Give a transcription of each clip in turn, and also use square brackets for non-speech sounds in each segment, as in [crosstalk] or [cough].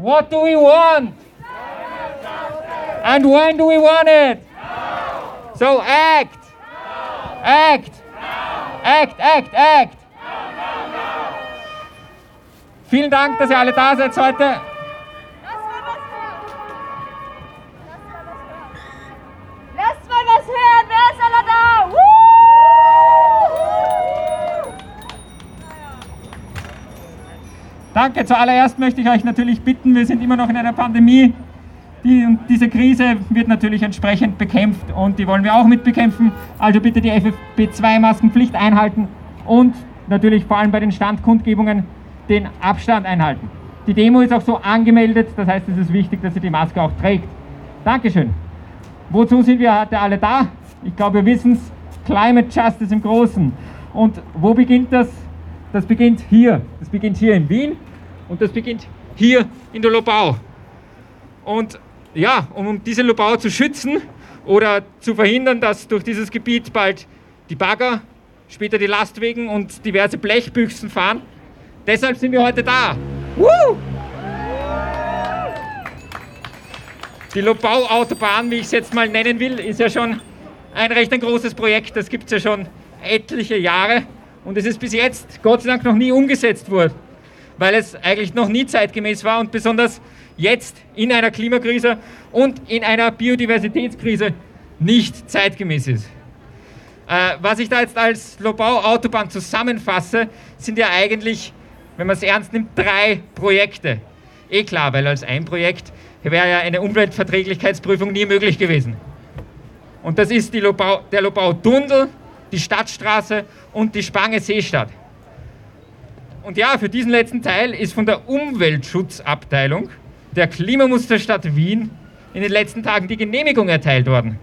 What do we want? And when do we want it? So act. Act. Act, act, act. Vielen Dank, dass ihr alle da seid heute. Danke. Zuallererst möchte ich euch natürlich bitten, wir sind immer noch in einer Pandemie. Die, diese Krise wird natürlich entsprechend bekämpft und die wollen wir auch mitbekämpfen. Also bitte die FFP2-Maskenpflicht einhalten und natürlich vor allem bei den Standkundgebungen den Abstand einhalten. Die Demo ist auch so angemeldet, das heißt, es ist wichtig, dass ihr die Maske auch trägt. Dankeschön. Wozu sind wir heute alle da? Ich glaube, wir wissen es. Climate Justice im Großen. Und wo beginnt das? Das beginnt hier. Das beginnt hier in Wien und das beginnt hier in der Lobau. Und ja, um diese Lobau zu schützen oder zu verhindern, dass durch dieses Gebiet bald die Bagger, später die Lastwagen und diverse Blechbüchsen fahren, deshalb sind wir heute da. Woo! Die Lobau-Autobahn, wie ich es jetzt mal nennen will, ist ja schon ein recht ein großes Projekt. Das gibt es ja schon etliche Jahre und es ist bis jetzt Gott sei Dank noch nie umgesetzt worden, weil es eigentlich noch nie zeitgemäß war und besonders jetzt in einer Klimakrise und in einer Biodiversitätskrise nicht zeitgemäß ist. Äh, was ich da jetzt als Lobau-Autobahn zusammenfasse, sind ja eigentlich, wenn man es ernst nimmt, drei Projekte. Eh klar, weil als ein Projekt wäre ja eine Umweltverträglichkeitsprüfung nie möglich gewesen. Und das ist Lobau, der Lobau-Dundel, die Stadtstraße und die Spange Seestadt. Und ja, für diesen letzten Teil ist von der Umweltschutzabteilung der Klimamusterstadt Wien in den letzten Tagen die Genehmigung erteilt worden.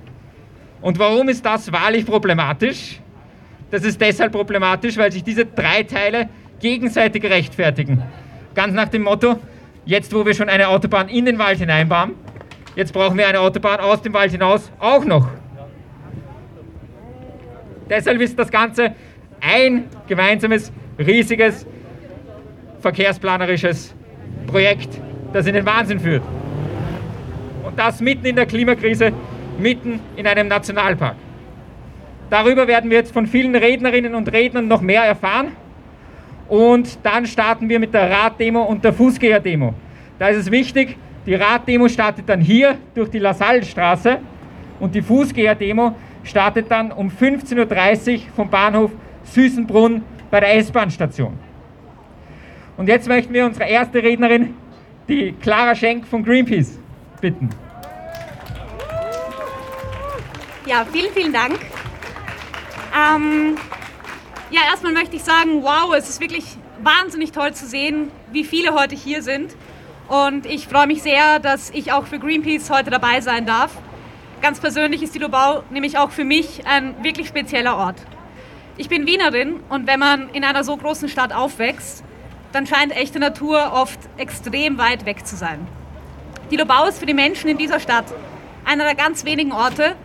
Und warum ist das wahrlich problematisch? Das ist deshalb problematisch, weil sich diese drei Teile gegenseitig rechtfertigen. Ganz nach dem Motto, jetzt wo wir schon eine Autobahn in den Wald hineinbauen, jetzt brauchen wir eine Autobahn aus dem Wald hinaus auch noch. Deshalb ist das Ganze ein gemeinsames, riesiges, verkehrsplanerisches Projekt, das in den Wahnsinn führt. Und das mitten in der Klimakrise, mitten in einem Nationalpark. Darüber werden wir jetzt von vielen Rednerinnen und Rednern noch mehr erfahren. Und dann starten wir mit der Raddemo und der Fußgängerdemo. Da ist es wichtig, die Raddemo startet dann hier durch die Lassallestraße und die Fußgängerdemo startet dann um 15.30 Uhr vom Bahnhof Süßenbrunn bei der S-Bahn-Station. Und jetzt möchten wir unsere erste Rednerin, die Clara Schenk von Greenpeace, bitten. Ja, vielen, vielen Dank. Ähm, ja, erstmal möchte ich sagen, wow, es ist wirklich wahnsinnig toll zu sehen, wie viele heute hier sind. Und ich freue mich sehr, dass ich auch für Greenpeace heute dabei sein darf. Ganz persönlich ist die Lobau nämlich auch für mich ein wirklich spezieller Ort. Ich bin Wienerin und wenn man in einer so großen Stadt aufwächst, dann scheint echte Natur oft extrem weit weg zu sein. Die Lobau ist für die Menschen in dieser Stadt einer der ganz wenigen Orte,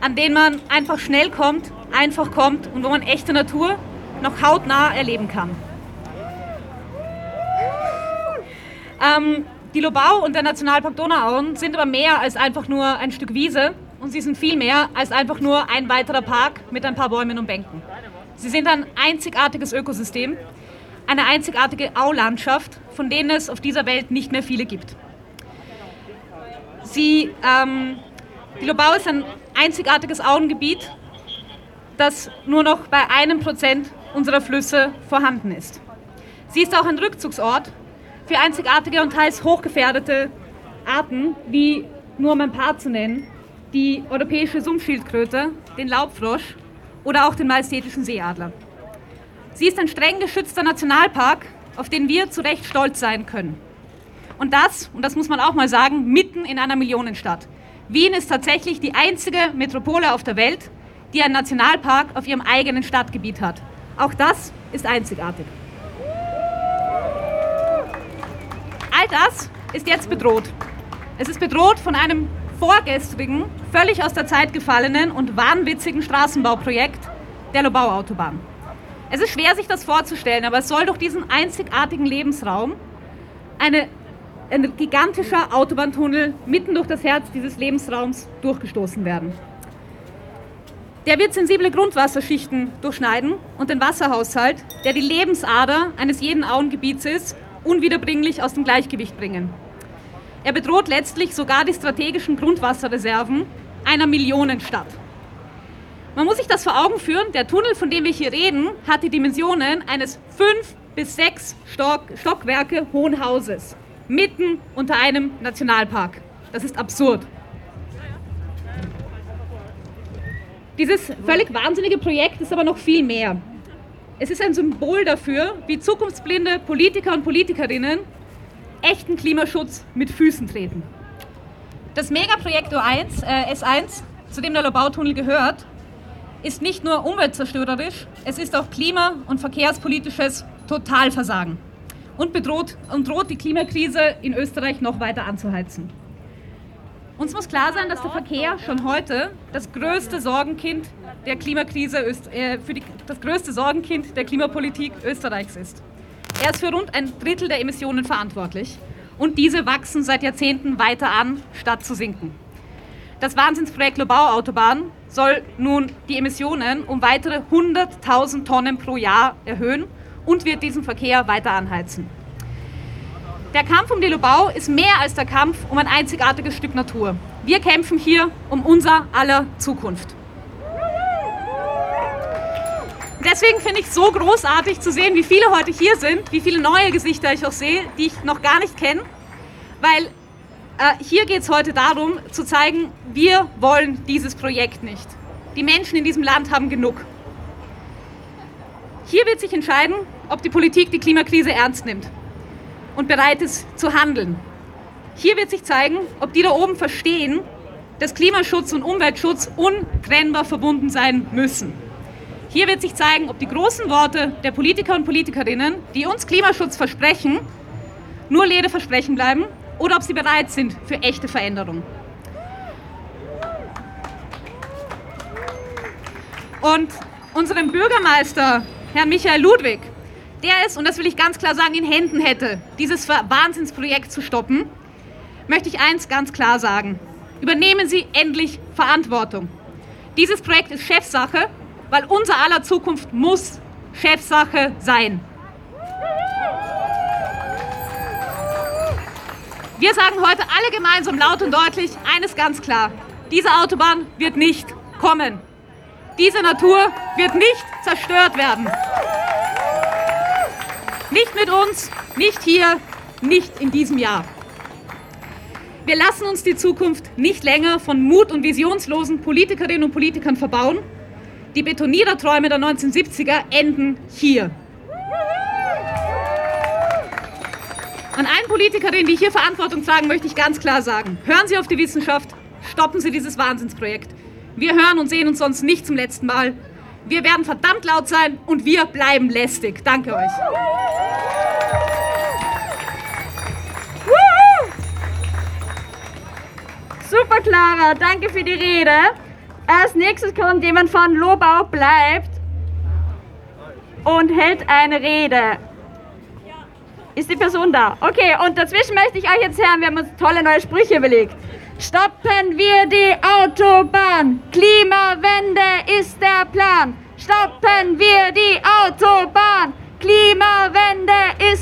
an denen man einfach schnell kommt, einfach kommt und wo man echte Natur noch hautnah erleben kann. Ähm, die Lobau und der Nationalpark Donauauen sind aber mehr als einfach nur ein Stück Wiese und sie sind viel mehr als einfach nur ein weiterer Park mit ein paar Bäumen und Bänken. Sie sind ein einzigartiges Ökosystem, eine einzigartige Aulandschaft, von denen es auf dieser Welt nicht mehr viele gibt. Sie, ähm, die Lobau ist ein einzigartiges Auengebiet, das nur noch bei einem Prozent unserer Flüsse vorhanden ist. Sie ist auch ein Rückzugsort für einzigartige und teils hochgefährdete Arten, wie nur um ein paar zu nennen, die europäische Sumpfschildkröte, den Laubfrosch oder auch den majestätischen Seeadler. Sie ist ein streng geschützter Nationalpark, auf den wir zu Recht stolz sein können. Und das, und das muss man auch mal sagen, mitten in einer Millionenstadt. Wien ist tatsächlich die einzige Metropole auf der Welt, die einen Nationalpark auf ihrem eigenen Stadtgebiet hat. Auch das ist einzigartig. All das ist jetzt bedroht. Es ist bedroht von einem vorgestrigen, völlig aus der Zeit gefallenen und wahnwitzigen Straßenbauprojekt der Lobau-Autobahn. Es ist schwer, sich das vorzustellen, aber es soll durch diesen einzigartigen Lebensraum eine ein gigantischer Autobahntunnel mitten durch das Herz dieses Lebensraums durchgestoßen werden. Der wird sensible Grundwasserschichten durchschneiden und den Wasserhaushalt, der die Lebensader eines jeden Auengebiets ist, unwiederbringlich aus dem Gleichgewicht bringen. Er bedroht letztlich sogar die strategischen Grundwasserreserven einer Millionenstadt. Man muss sich das vor Augen führen, der Tunnel, von dem wir hier reden, hat die Dimensionen eines fünf bis sechs Stock, Stockwerke hohen Hauses, mitten unter einem Nationalpark. Das ist absurd. Dieses völlig wahnsinnige Projekt ist aber noch viel mehr. Es ist ein Symbol dafür, wie zukunftsblinde Politiker und Politikerinnen echten Klimaschutz mit Füßen treten. Das Megaprojekt O1, äh, S1, zu dem der Lobautunnel gehört, ist nicht nur umweltzerstörerisch, es ist auch klima- und verkehrspolitisches Totalversagen und bedroht und droht die Klimakrise in Österreich noch weiter anzuheizen. Uns muss klar sein, dass der Verkehr schon heute das größte Sorgenkind der Klimakrise, äh, für die, das größte Sorgenkind der Klimapolitik Österreichs ist. Er ist für rund ein Drittel der Emissionen verantwortlich und diese wachsen seit Jahrzehnten weiter an, statt zu sinken. Das Wahnsinnsprojekt Lobau-Autobahn soll nun die Emissionen um weitere 100.000 Tonnen pro Jahr erhöhen und wird diesen Verkehr weiter anheizen. Der Kampf um die Lobau ist mehr als der Kampf um ein einzigartiges Stück Natur. Wir kämpfen hier um unser aller Zukunft. Deswegen finde ich es so großartig zu sehen, wie viele heute hier sind, wie viele neue Gesichter ich auch sehe, die ich noch gar nicht kenne, weil hier geht es heute darum, zu zeigen, wir wollen dieses Projekt nicht. Die Menschen in diesem Land haben genug. Hier wird sich entscheiden, ob die Politik die Klimakrise ernst nimmt und bereit ist zu handeln. Hier wird sich zeigen, ob die da oben verstehen, dass Klimaschutz und Umweltschutz untrennbar verbunden sein müssen. Hier wird sich zeigen, ob die großen Worte der Politiker und Politikerinnen, die uns Klimaschutz versprechen, nur leere Versprechen bleiben oder ob sie bereit sind für echte Veränderung. Und unserem Bürgermeister, Herrn Michael Ludwig, der es, und das will ich ganz klar sagen, in Händen hätte, dieses Wahnsinnsprojekt zu stoppen, möchte ich eins ganz klar sagen. Übernehmen Sie endlich Verantwortung. Dieses Projekt ist Chefsache, weil unser aller Zukunft muss Chefsache sein. Wir sagen heute alle gemeinsam laut und deutlich eines ganz klar. Diese Autobahn wird nicht kommen. Diese Natur wird nicht zerstört werden. Nicht mit uns, nicht hier, nicht in diesem Jahr. Wir lassen uns die Zukunft nicht länger von mut- und visionslosen Politikerinnen und Politikern verbauen. Die Betoniererträume der 1970er enden hier. An allen Politikerinnen, die hier Verantwortung tragen, möchte ich ganz klar sagen, hören Sie auf die Wissenschaft, stoppen Sie dieses Wahnsinnsprojekt. Wir hören und sehen uns sonst nicht zum letzten Mal. Wir werden verdammt laut sein und wir bleiben lästig. Danke euch. Super, Clara. Danke für die Rede. Als nächstes kommt jemand von Lobau bleibt und hält eine Rede. Ist die Person da? Okay, und dazwischen möchte ich euch jetzt hören, wir haben uns tolle neue Sprüche überlegt. Stoppen wir die Autobahn. Klimawende ist der Plan. Stoppen wir die Autobahn. Klimawende ist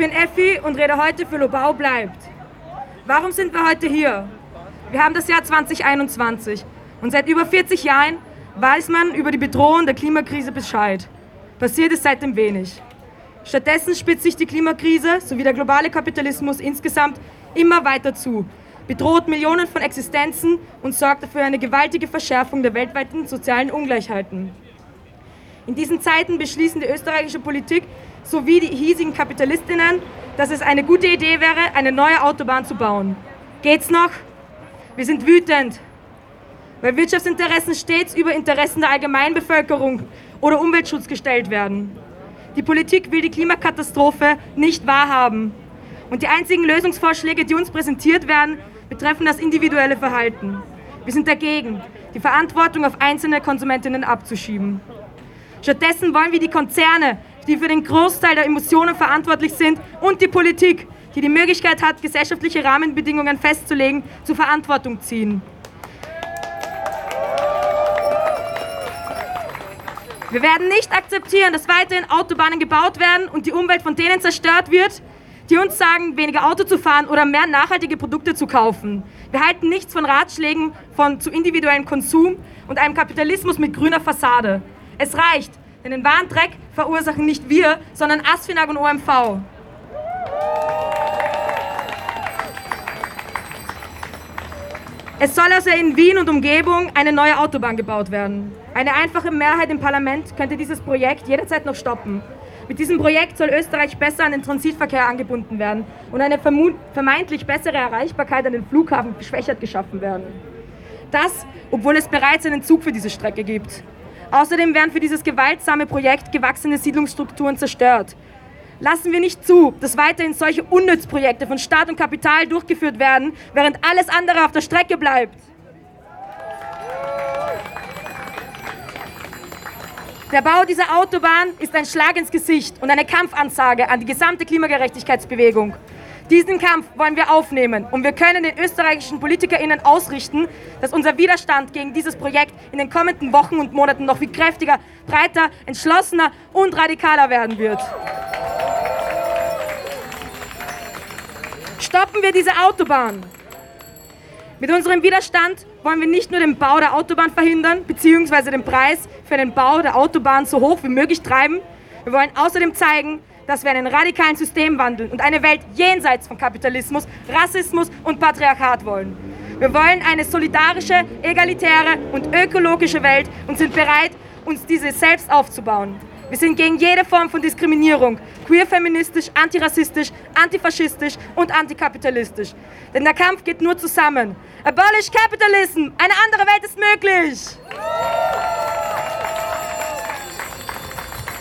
bin Effi und rede heute für Lobau bleibt. Warum sind wir heute hier? Wir haben das Jahr 2021 und seit über 40 Jahren weiß man über die Bedrohung der Klimakrise Bescheid. Passiert ist seitdem wenig. Stattdessen spitzt sich die Klimakrise sowie der globale Kapitalismus insgesamt immer weiter zu, bedroht Millionen von Existenzen und sorgt dafür eine gewaltige Verschärfung der weltweiten sozialen Ungleichheiten. In diesen Zeiten beschließen die österreichische Politik sowie die hiesigen Kapitalistinnen, dass es eine gute Idee wäre, eine neue Autobahn zu bauen. Geht's noch? Wir sind wütend, weil Wirtschaftsinteressen stets über Interessen der Allgemeinbevölkerung oder Umweltschutz gestellt werden. Die Politik will die Klimakatastrophe nicht wahrhaben Und die einzigen Lösungsvorschläge, die uns präsentiert werden, betreffen das individuelle Verhalten. Wir sind dagegen, die Verantwortung auf einzelne Konsumentinnen abzuschieben. Stattdessen wollen wir die Konzerne, die für den Großteil der Emissionen verantwortlich sind, und die Politik, die die Möglichkeit hat, gesellschaftliche Rahmenbedingungen festzulegen, zur Verantwortung ziehen. Wir werden nicht akzeptieren, dass weiterhin Autobahnen gebaut werden und die Umwelt von denen zerstört wird, die uns sagen, weniger Auto zu fahren oder mehr nachhaltige Produkte zu kaufen. Wir halten nichts von Ratschlägen von zu individuellem Konsum und einem Kapitalismus mit grüner Fassade. Es reicht, denn den wahren Dreck verursachen nicht wir, sondern Asfinag und OMV. Es soll also in Wien und Umgebung eine neue Autobahn gebaut werden. Eine einfache Mehrheit im Parlament könnte dieses Projekt jederzeit noch stoppen. Mit diesem Projekt soll Österreich besser an den Transitverkehr angebunden werden und eine vermeintlich bessere Erreichbarkeit an den Flughafen geschwächert geschaffen werden. Das, obwohl es bereits einen Zug für diese Strecke gibt. Außerdem werden für dieses gewaltsame Projekt gewachsene Siedlungsstrukturen zerstört. Lassen wir nicht zu, dass weiterhin solche Unnützprojekte von Staat und Kapital durchgeführt werden, während alles andere auf der Strecke bleibt. Der Bau dieser Autobahn ist ein Schlag ins Gesicht und eine Kampfansage an die gesamte Klimagerechtigkeitsbewegung. Diesen Kampf wollen wir aufnehmen und wir können den österreichischen PolitikerInnen ausrichten, dass unser Widerstand gegen dieses Projekt in den kommenden Wochen und Monaten noch viel kräftiger, breiter, entschlossener und radikaler werden wird. Stoppen wir diese Autobahn! Mit unserem Widerstand wollen wir nicht nur den Bau der Autobahn verhindern, beziehungsweise den Preis für den Bau der Autobahn so hoch wie möglich treiben. Wir wollen außerdem zeigen, dass wir einen radikalen Systemwandel und eine Welt jenseits von Kapitalismus, Rassismus und Patriarchat wollen. Wir wollen eine solidarische, egalitäre und ökologische Welt und sind bereit, uns diese selbst aufzubauen. Wir sind gegen jede Form von Diskriminierung, queer-feministisch, antirassistisch, antifaschistisch und antikapitalistisch. Denn der Kampf geht nur zusammen. Abolish Capitalism! Eine andere Welt ist möglich!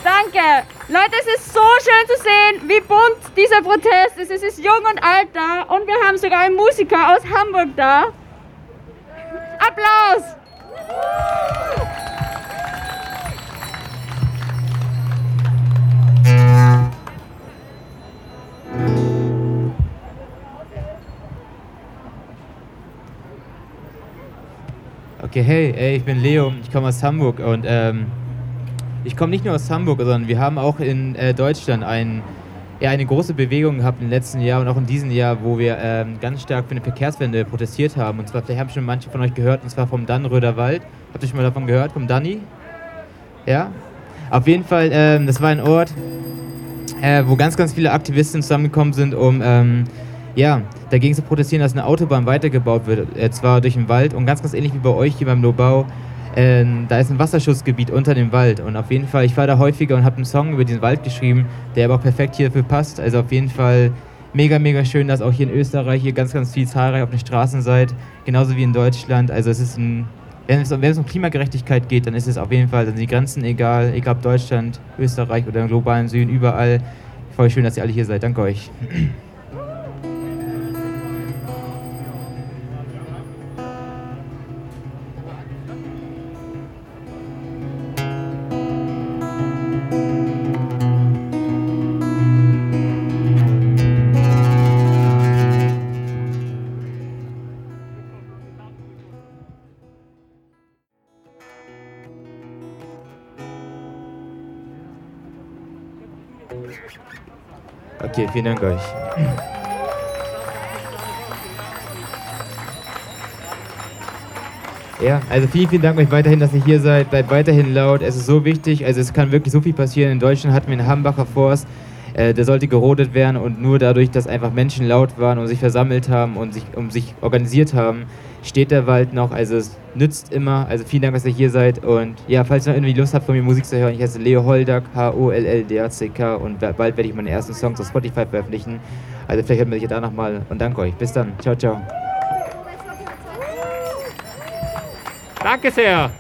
Danke! Leute, es ist so schön zu sehen, wie bunt dieser Protest ist. Es ist jung und alt da und wir haben sogar einen Musiker aus Hamburg da. Applaus! Okay, hey, ey, ich bin Leo, ich komme aus Hamburg und ähm, ich komme nicht nur aus Hamburg, sondern wir haben auch in äh, Deutschland ein, ja, eine große Bewegung gehabt im letzten Jahr und auch in diesem Jahr, wo wir ähm, ganz stark für eine Verkehrswende protestiert haben. Und zwar, vielleicht haben schon manche von euch gehört, und zwar vom Dannröder Wald. Habt ihr schon mal davon gehört, vom Danny? Ja? Auf jeden Fall, ähm, das war ein Ort, äh, wo ganz, ganz viele Aktivisten zusammengekommen sind, um ähm, ja, dagegen zu protestieren, dass eine Autobahn weitergebaut wird, äh, zwar durch den Wald und ganz, ganz ähnlich wie bei euch hier beim Lobau. Äh, da ist ein Wasserschutzgebiet unter dem Wald und auf jeden Fall, ich fahre da häufiger und habe einen Song über den Wald geschrieben, der aber auch perfekt hierfür passt. Also auf jeden Fall mega, mega schön, dass auch hier in Österreich hier ganz, ganz viel zahlreich auf den Straßen seid, genauso wie in Deutschland. Also es ist ein, wenn es, wenn es um Klimagerechtigkeit geht, dann ist es auf jeden Fall, dann sind die Grenzen egal, egal ob Deutschland, Österreich oder im globalen Süden, überall. Voll schön, dass ihr alle hier seid. Danke euch. Vielen Dank euch. Ja, also vielen, vielen Dank euch weiterhin, dass ihr hier seid. Bleibt weiterhin laut. Es ist so wichtig. Also es kann wirklich so viel passieren. In Deutschland hatten wir einen Hambacher Forst. Äh, der sollte gerodet werden und nur dadurch, dass einfach Menschen laut waren und sich versammelt haben und sich, um sich organisiert haben, steht der Wald noch. Also es nützt immer. Also vielen Dank, dass ihr hier seid. Und ja, falls ihr noch irgendwie Lust habt, von mir Musik zu hören, ich heiße Leo Holdak, H-O-L-L-D-A-C-K und bald werde ich meine ersten Songs auf Spotify veröffentlichen. Also vielleicht hört man sich da nochmal und danke euch. Bis dann. Ciao, ciao. Danke sehr.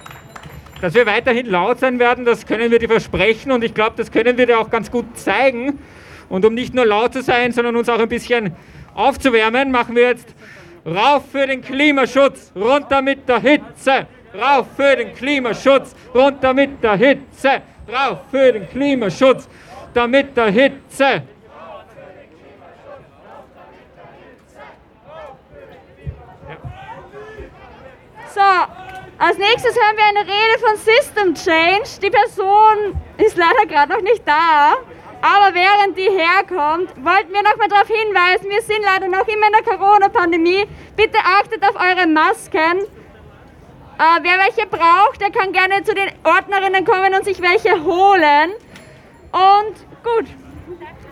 Dass wir weiterhin laut sein werden, das können wir dir versprechen und ich glaube, das können wir dir auch ganz gut zeigen. Und um nicht nur laut zu sein, sondern uns auch ein bisschen aufzuwärmen, machen wir jetzt rauf für den Klimaschutz, runter mit der Hitze. Rauf für den Klimaschutz, runter mit der Hitze. Rauf für den Klimaschutz, damit der Hitze. So, als nächstes hören wir eine Rede von System Change. Die Person ist leider gerade noch nicht da. Aber während die herkommt, wollten wir nochmal darauf hinweisen, wir sind leider noch immer in der Corona-Pandemie. Bitte achtet auf eure Masken. Äh, wer welche braucht, der kann gerne zu den Ordnerinnen kommen und sich welche holen. Und gut,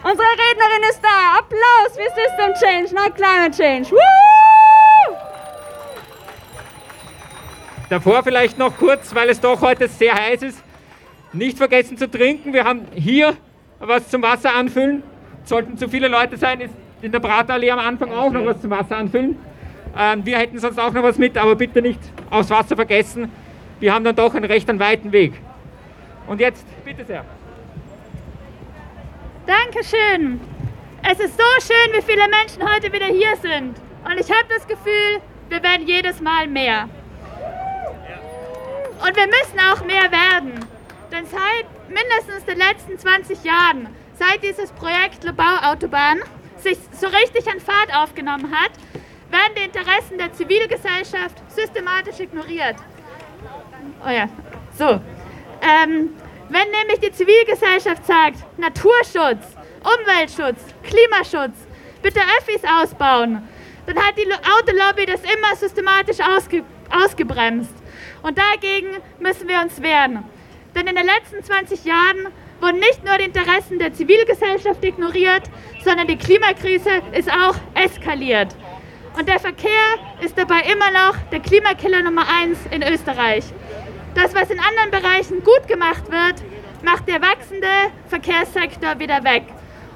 unsere Rednerin ist da. Applaus für System Change, not Climate Change. Woo! Davor vielleicht noch kurz, weil es doch heute sehr heiß ist, nicht vergessen zu trinken. Wir haben hier was zum Wasser anfüllen. Sollten zu viele Leute sein, ist in der Bratallee am Anfang auch noch was zum Wasser anfüllen. Ähm, wir hätten sonst auch noch was mit, aber bitte nicht aufs Wasser vergessen. Wir haben dann doch einen recht einen weiten Weg. Und jetzt, bitte sehr. Dankeschön. Es ist so schön, wie viele Menschen heute wieder hier sind. Und ich habe das Gefühl, wir werden jedes Mal mehr. Und wir müssen auch mehr werden. Denn seit mindestens den letzten 20 Jahren, seit dieses Projekt Lobau Autobahn sich so richtig an Fahrt aufgenommen hat, werden die Interessen der Zivilgesellschaft systematisch ignoriert. Oh ja, so. Ähm, wenn nämlich die Zivilgesellschaft sagt, Naturschutz, Umweltschutz, Klimaschutz, bitte Öffis ausbauen, dann hat die Autolobby das immer systematisch ausge ausgebremst. Und dagegen müssen wir uns wehren. Denn in den letzten 20 Jahren wurden nicht nur die Interessen der Zivilgesellschaft ignoriert, sondern die Klimakrise ist auch eskaliert. Und der Verkehr ist dabei immer noch der Klimakiller Nummer eins in Österreich. Das, was in anderen Bereichen gut gemacht wird, macht der wachsende Verkehrssektor wieder weg.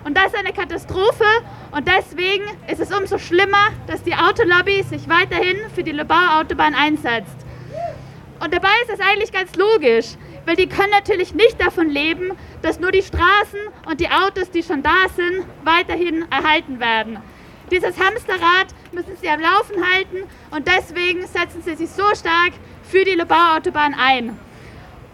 Und das ist eine Katastrophe und deswegen ist es umso schlimmer, dass die Autolobby sich weiterhin für die Lobau-Autobahn einsetzt. Und dabei ist es eigentlich ganz logisch, weil die können natürlich nicht davon leben, dass nur die Straßen und die Autos, die schon da sind, weiterhin erhalten werden. Dieses Hamsterrad müssen sie am Laufen halten und deswegen setzen sie sich so stark für die Lobau-Autobahn ein.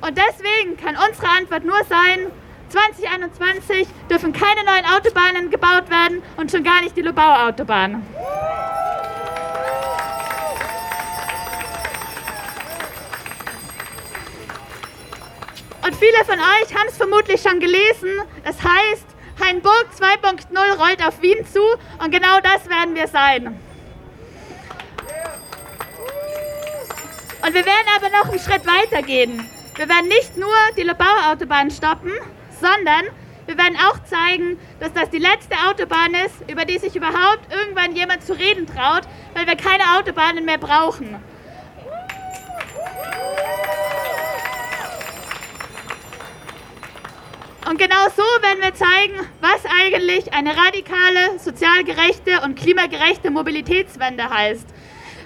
Und deswegen kann unsere Antwort nur sein, 2021 dürfen keine neuen Autobahnen gebaut werden und schon gar nicht die Lobau-Autobahn. Und viele von euch haben es vermutlich schon gelesen. Es heißt, Hainburg 2.0 rollt auf Wien zu und genau das werden wir sein. Und wir werden aber noch einen Schritt weiter gehen. Wir werden nicht nur die Lobau-Autobahn stoppen, sondern wir werden auch zeigen, dass das die letzte Autobahn ist, über die sich überhaupt irgendwann jemand zu reden traut, weil wir keine Autobahnen mehr brauchen. Und genau so werden wir zeigen, was eigentlich eine radikale, sozial gerechte und klimagerechte Mobilitätswende heißt.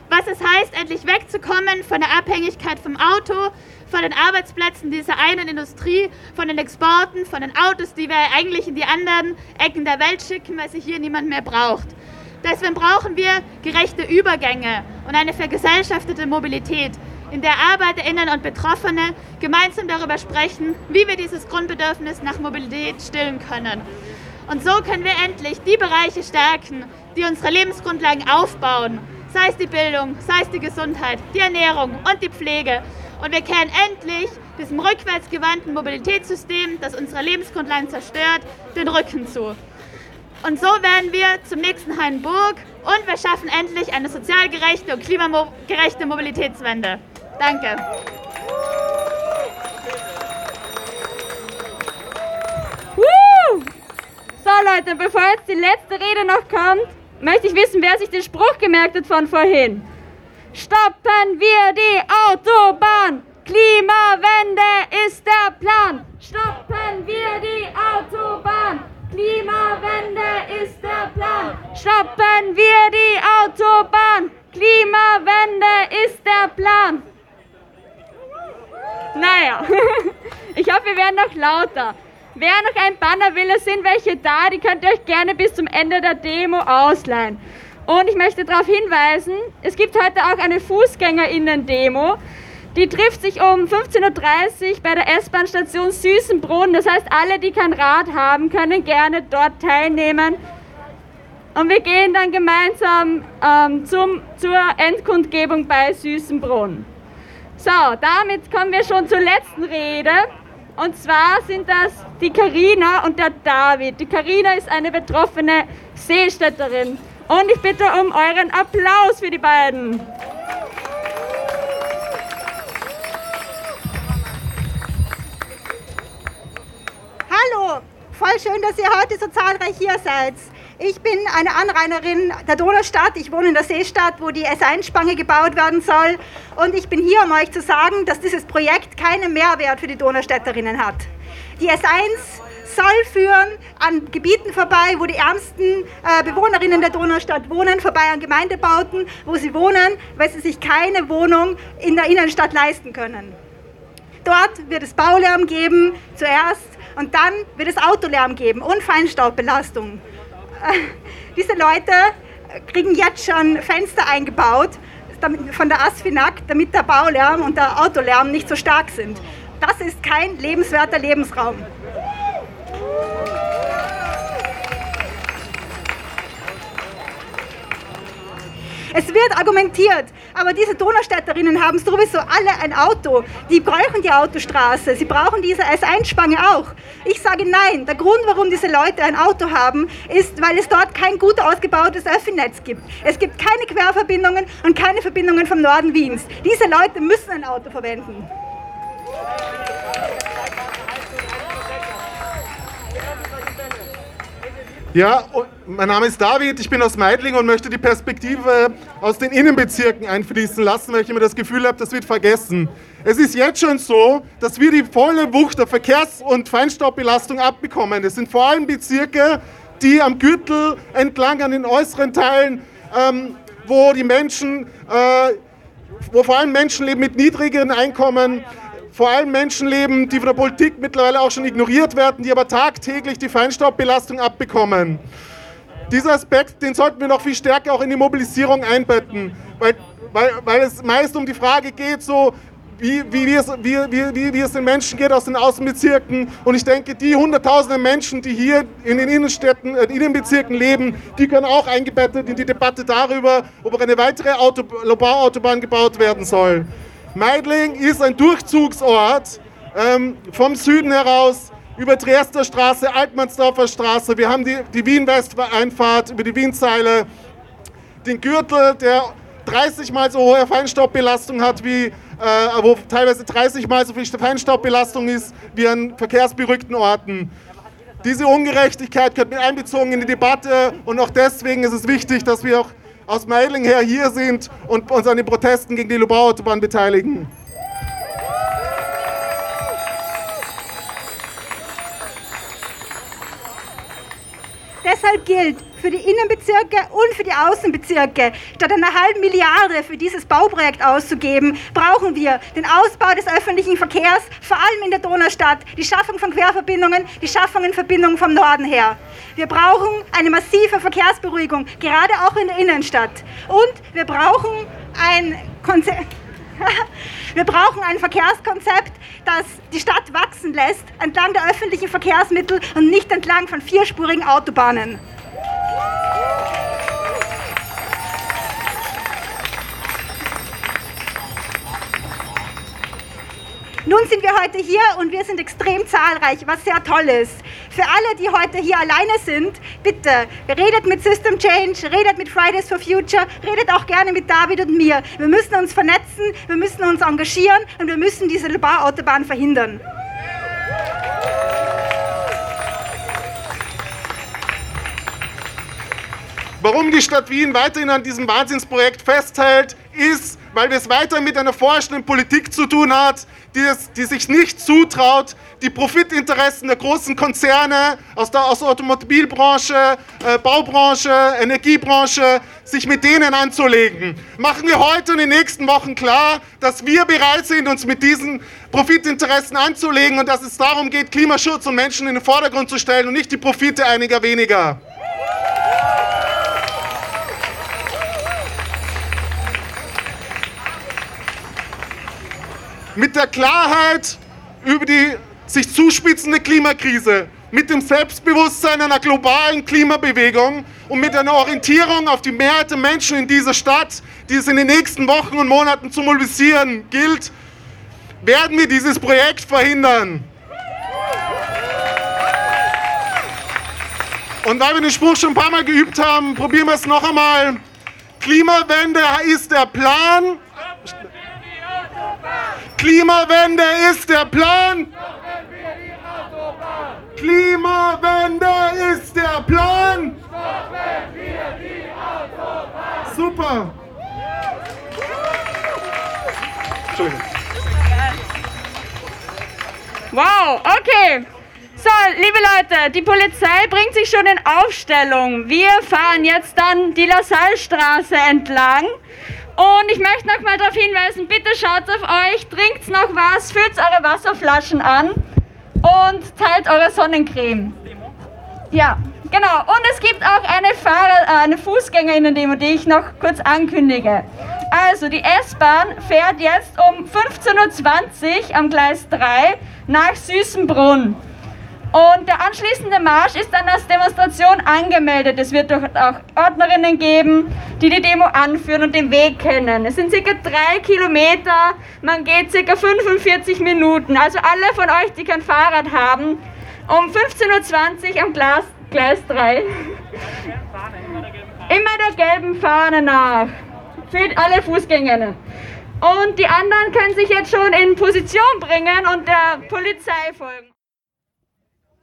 Was es heißt, endlich wegzukommen von der Abhängigkeit vom Auto, von den Arbeitsplätzen dieser einen Industrie, von den Exporten, von den Autos, die wir eigentlich in die anderen Ecken der Welt schicken, weil sich hier niemand mehr braucht. Deswegen brauchen wir gerechte Übergänge und eine vergesellschaftete Mobilität, in der Arbeiterinnen und Betroffene gemeinsam darüber sprechen, wie wir dieses Grundbedürfnis nach Mobilität stillen können. Und so können wir endlich die Bereiche stärken, die unsere Lebensgrundlagen aufbauen, sei es die Bildung, sei es die Gesundheit, die Ernährung und die Pflege. Und wir kehren endlich diesem rückwärtsgewandten Mobilitätssystem, das unsere Lebensgrundlagen zerstört, den Rücken zu. Und so werden wir zum nächsten Hainburg und wir schaffen endlich eine sozial gerechte und klimagerechte Mobilitätswende. Danke. So Leute, bevor jetzt die letzte Rede noch kommt, möchte ich wissen, wer sich den Spruch gemerkt hat von vorhin. Stoppen wir die Autobahn! Klimawende ist der Plan! Stoppen wir die Autobahn! Klimawende ist der Plan! Stoppen wir die Autobahn! Klimawende ist der Plan! Naja, [laughs] ich hoffe, wir werden noch lauter. Wer noch ein Banner will, es sind welche da, die könnt ihr euch gerne bis zum Ende der Demo ausleihen. Und ich möchte darauf hinweisen, es gibt heute auch eine Fußgängerinnen-Demo. Die trifft sich um 15.30 Uhr bei der S-Bahn-Station Süßenbrunn. Das heißt, alle, die kein Rad haben, können gerne dort teilnehmen. Und wir gehen dann gemeinsam ähm, zum, zur Endkundgebung bei Süßenbrunn. So, damit kommen wir schon zur letzten Rede. Und zwar sind das die Karina und der David. Die Karina ist eine betroffene Seestädterin. Und ich bitte um euren Applaus für die beiden. Hallo, voll schön, dass ihr heute so zahlreich hier seid. Ich bin eine Anrainerin der Donaustadt. Ich wohne in der Seestadt, wo die S1-Spange gebaut werden soll. Und ich bin hier, um euch zu sagen, dass dieses Projekt keinen Mehrwert für die Donaustädterinnen hat. Die S1 soll führen an Gebieten vorbei, wo die ärmsten äh, Bewohnerinnen der Donaustadt wohnen, vorbei an Gemeindebauten, wo sie wohnen, weil sie sich keine Wohnung in der Innenstadt leisten können. Dort wird es Baulärm geben, zuerst, und dann wird es Autolärm geben und Feinstaubbelastung. Äh, diese Leute kriegen jetzt schon Fenster eingebaut von der ASFINAG, damit der Baulärm und der Autolärm nicht so stark sind. Das ist kein lebenswerter Lebensraum. Es wird argumentiert, aber diese Donaustädterinnen haben sowieso alle ein Auto. Die brauchen die Autostraße, sie brauchen diese S1-Spange auch. Ich sage nein. Der Grund, warum diese Leute ein Auto haben, ist, weil es dort kein gut ausgebautes Öffi-Netz gibt. Es gibt keine Querverbindungen und keine Verbindungen vom Norden Wiens. Diese Leute müssen ein Auto verwenden. Ja, mein Name ist David, ich bin aus Meidling und möchte die Perspektive aus den Innenbezirken einfließen lassen, weil ich immer das Gefühl habe, das wird vergessen. Es ist jetzt schon so, dass wir die volle Wucht der Verkehrs- und Feinstaubbelastung abbekommen. Es sind vor allem Bezirke, die am Gürtel entlang an den äußeren Teilen, ähm, wo die Menschen, äh, wo vor allem Menschen leben mit niedrigeren Einkommen, vor allem Menschen leben, die von der Politik mittlerweile auch schon ignoriert werden, die aber tagtäglich die Feinstaubbelastung abbekommen. Dieser Aspekt, den sollten wir noch viel stärker auch in die Mobilisierung einbetten, weil, weil, weil es meist um die Frage geht, so, wie, wie, wie, es, wie, wie, wie es den Menschen geht aus den Außenbezirken. Und ich denke, die hunderttausenden Menschen, die hier in den Innenstädten, äh, Innenbezirken leben, die können auch eingebettet in die Debatte darüber, ob eine weitere Auto, Bauautobahn gebaut werden soll. Meidling ist ein Durchzugsort ähm, vom Süden heraus über Triester Straße, Altmannsdorfer Straße. Wir haben die, die Wien-West-Einfahrt über die Wienzeile, den Gürtel, der 30 mal so hohe Feinstaubbelastung hat wie, äh, wo teilweise 30 mal so viel Feinstaubbelastung ist wie an verkehrsberückten Orten. Diese Ungerechtigkeit gehört mit einbezogen in die Debatte und auch deswegen ist es wichtig, dass wir auch aus Meiling her hier sind und uns an den Protesten gegen die Lubau-Autobahn beteiligen. Deshalb gilt, für die Innenbezirke und für die Außenbezirke, statt einer halben Milliarde für dieses Bauprojekt auszugeben, brauchen wir den Ausbau des öffentlichen Verkehrs, vor allem in der Donaustadt, die Schaffung von Querverbindungen, die Schaffung von Verbindungen vom Norden her. Wir brauchen eine massive Verkehrsberuhigung, gerade auch in der Innenstadt. Und wir brauchen ein Konzept. [laughs] Wir brauchen ein Verkehrskonzept, das die Stadt wachsen lässt, entlang der öffentlichen Verkehrsmittel und nicht entlang von vierspurigen Autobahnen. Nun sind wir heute hier und wir sind extrem zahlreich, was sehr toll ist. Für alle, die heute hier alleine sind, bitte redet mit System Change, redet mit Fridays for Future, redet auch gerne mit David und mir. Wir müssen uns vernetzen, wir müssen uns engagieren und wir müssen diese Bauautobahn verhindern. Warum die Stadt Wien weiterhin an diesem Wahnsinnsprojekt festhält, ist, weil es weiterhin mit einer forschenden Politik zu tun hat, die, es, die sich nicht zutraut, die Profitinteressen der großen Konzerne aus der, aus der Automobilbranche, äh, Baubranche, Energiebranche, sich mit denen anzulegen. Machen wir heute und in den nächsten Wochen klar, dass wir bereit sind, uns mit diesen Profitinteressen anzulegen und dass es darum geht, Klimaschutz und Menschen in den Vordergrund zu stellen und nicht die Profite einiger weniger. Mit der Klarheit über die sich zuspitzende Klimakrise, mit dem Selbstbewusstsein einer globalen Klimabewegung und mit einer Orientierung auf die Mehrheit der Menschen in dieser Stadt, die es in den nächsten Wochen und Monaten zu mobilisieren gilt, werden wir dieses Projekt verhindern. Und weil wir den Spruch schon ein paar Mal geübt haben, probieren wir es noch einmal. Klimawende ist der Plan, Klimawende ist der Plan. Klimawende ist der Plan. Super. Wow, okay. So, liebe Leute, die Polizei bringt sich schon in Aufstellung. Wir fahren jetzt dann die LaSalle-Straße entlang. Und ich möchte noch mal darauf hinweisen, bitte schaut auf euch, trinkt noch was, füllt eure Wasserflaschen an und teilt eure Sonnencreme. Ja, genau. Und es gibt auch eine, Fahrer, äh, eine Fußgängerinnen-Demo, die ich noch kurz ankündige. Also, die S-Bahn fährt jetzt um 15.20 Uhr am Gleis 3 nach Süßenbrunn. Und der anschließende Marsch ist dann als Demonstration angemeldet. Es wird auch Ordnerinnen geben, die die Demo anführen und den Weg kennen. Es sind circa drei Kilometer, man geht circa 45 Minuten. Also alle von euch, die kein Fahrrad haben, um 15.20 Uhr am Glas, Gleis 3. Immer der gelben Fahne nach. Für alle Fußgängerinnen. Und die anderen können sich jetzt schon in Position bringen und der Polizei folgen.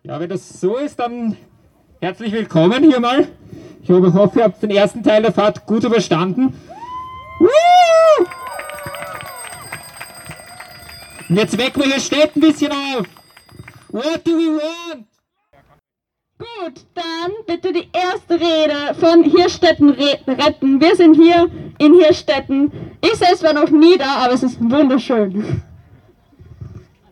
Ja, wenn das so ist, dann herzlich willkommen hier mal. Ich hoffe, ihr habt den ersten Teil der Fahrt gut überstanden. Und jetzt wecken wir hier Städt ein bisschen auf. What do we want? Gut, dann bitte die erste Rede von Hirstetten retten. Wir sind hier in Hirstetten. Ich selbst war noch nie da, aber es ist wunderschön.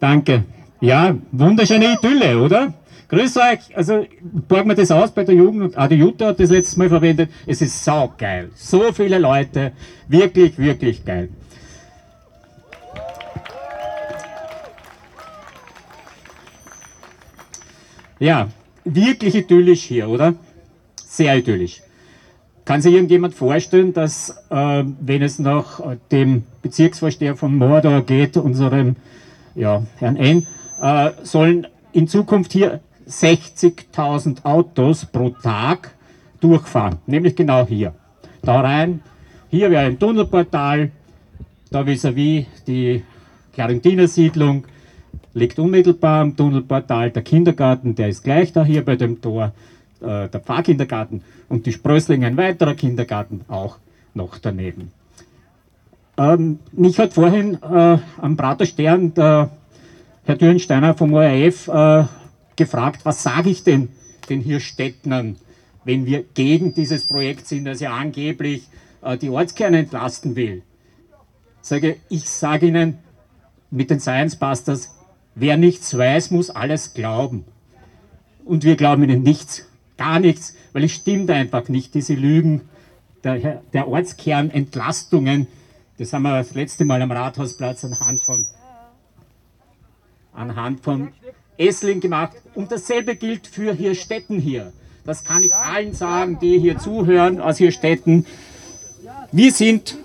Danke. Ja, wunderschöne Idylle, oder? Grüß euch, also borgen wir das aus bei der Jugend, auch die Jutta hat das letztes Mal verwendet. Es ist saugeil. So viele Leute, wirklich, wirklich geil. Ja, wirklich idyllisch hier, oder? Sehr idyllisch. Kann sich irgendjemand vorstellen, dass, äh, wenn es nach dem Bezirksvorsteher von Mordor geht, unserem ja, Herrn N., äh, sollen in Zukunft hier 60.000 Autos pro Tag durchfahren, nämlich genau hier. Da rein, hier wäre ein Tunnelportal, da vis-à-vis -vis die Clarentiner Siedlung, liegt unmittelbar am Tunnelportal. Der Kindergarten, der ist gleich da hier bei dem Tor, äh, der Pfarrkindergarten. Und die Sprössling, ein weiterer Kindergarten, auch noch daneben. Ähm, mich hat vorhin äh, am Praterstern der Herr Dürrensteiner vom ORF äh, gefragt, was sage ich denn den hier Städtnern, wenn wir gegen dieses Projekt sind, das ja angeblich äh, die Ortskerne entlasten will. Sage, ich sage Ihnen mit den Science Busters, wer nichts weiß, muss alles glauben. Und wir glauben Ihnen nichts, gar nichts, weil es stimmt einfach nicht, diese Lügen der, der Ortskernentlastungen. Das haben wir das letzte Mal am Rathausplatz anhand von, anhand von Essling gemacht. Und dasselbe gilt für Hirstetten hier. Das kann ich allen sagen, die hier zuhören aus Hirstetten. Wir sind,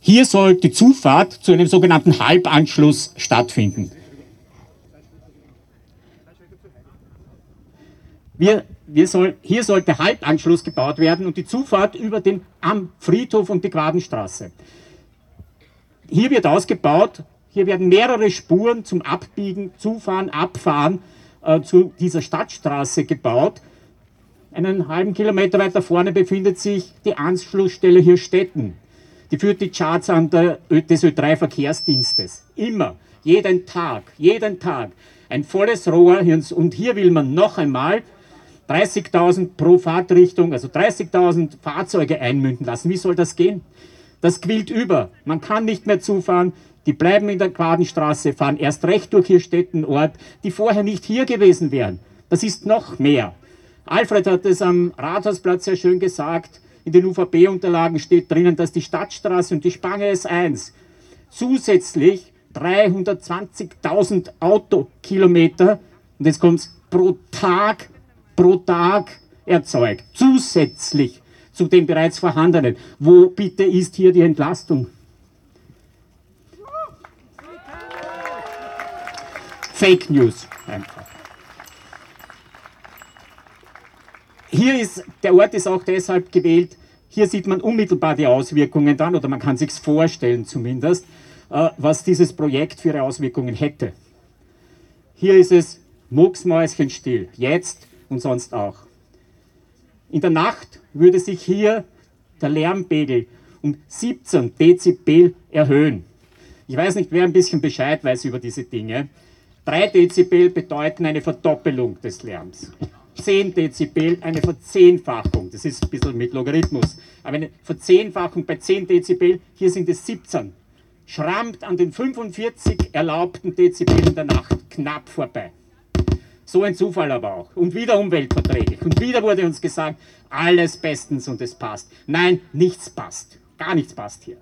hier soll die Zufahrt zu einem sogenannten Halbanschluss stattfinden. Wir, wir soll, hier soll der Halbanschluss gebaut werden und die Zufahrt über den am Friedhof und die Quadenstraße. Hier wird ausgebaut hier werden mehrere Spuren zum Abbiegen, Zufahren, Abfahren äh, zu dieser Stadtstraße gebaut. einen halben Kilometer weiter vorne befindet sich die Anschlussstelle hier Stetten. Die führt die Charts an der, des Ö3-Verkehrsdienstes. Immer, jeden Tag, jeden Tag. Ein volles Rohr. Und hier will man noch einmal 30.000 pro Fahrtrichtung, also 30.000 Fahrzeuge einmünden lassen. Wie soll das gehen? Das quillt über. Man kann nicht mehr zufahren. Die bleiben in der Quadenstraße, fahren erst recht durch ihr Städtenort, die vorher nicht hier gewesen wären. Das ist noch mehr. Alfred hat es am Rathausplatz sehr schön gesagt. In den UVP-Unterlagen steht drinnen, dass die Stadtstraße und die Spange S1 zusätzlich 320.000 Autokilometer, und jetzt kommt es, pro Tag, pro Tag erzeugt. Zusätzlich zu den bereits vorhandenen. Wo bitte ist hier die Entlastung? Fake News einfach. Hier ist, der Ort ist auch deshalb gewählt, hier sieht man unmittelbar die Auswirkungen dann, oder man kann sich vorstellen zumindest, äh, was dieses Projekt für Auswirkungen hätte. Hier ist es mucksmäuschenstill, jetzt und sonst auch. In der Nacht würde sich hier der Lärmpegel um 17 Dezibel erhöhen. Ich weiß nicht, wer ein bisschen Bescheid weiß über diese Dinge. 3 Dezibel bedeuten eine Verdoppelung des Lärms. 10 Dezibel eine Verzehnfachung. Das ist ein bisschen mit Logarithmus. Aber eine Verzehnfachung bei 10 Dezibel, hier sind es 17. Schrammt an den 45 erlaubten Dezibel in der Nacht knapp vorbei. So ein Zufall aber auch. Und wieder umweltverträglich. Und wieder wurde uns gesagt, alles bestens und es passt. Nein, nichts passt. Gar nichts passt hier.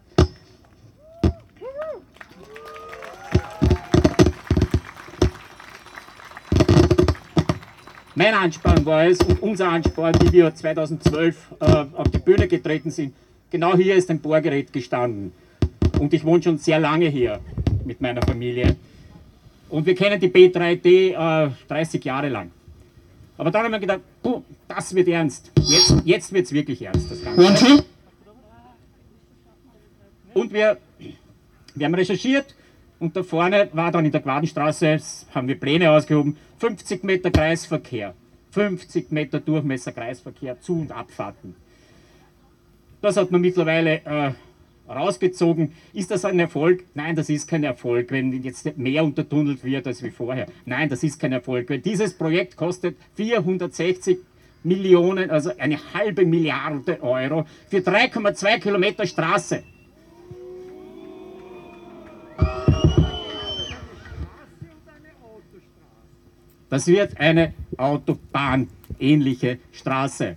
Mein Ansporn war es und unser Ansporn, wie wir 2012 äh, auf die Bühne getreten sind. Genau hier ist ein Bohrgerät gestanden. Und ich wohne schon sehr lange hier mit meiner Familie. Und wir kennen die B3D äh, 30 Jahre lang. Aber dann haben wir gedacht, puh, das wird ernst. Jetzt, jetzt wird es wirklich ernst, das Ganze. Und wir, wir haben recherchiert und da vorne war dann in der Quadenstraße, haben wir Pläne ausgehoben, 50 Meter Kreisverkehr, 50 Meter Durchmesser Kreisverkehr, Zu- und Abfahrten. Das hat man mittlerweile äh, rausgezogen. Ist das ein Erfolg? Nein, das ist kein Erfolg, wenn jetzt mehr untertunnelt wird als wie vorher. Nein, das ist kein Erfolg, weil dieses Projekt kostet 460 Millionen, also eine halbe Milliarde Euro für 3,2 Kilometer Straße. Das wird eine Autobahn-ähnliche Straße.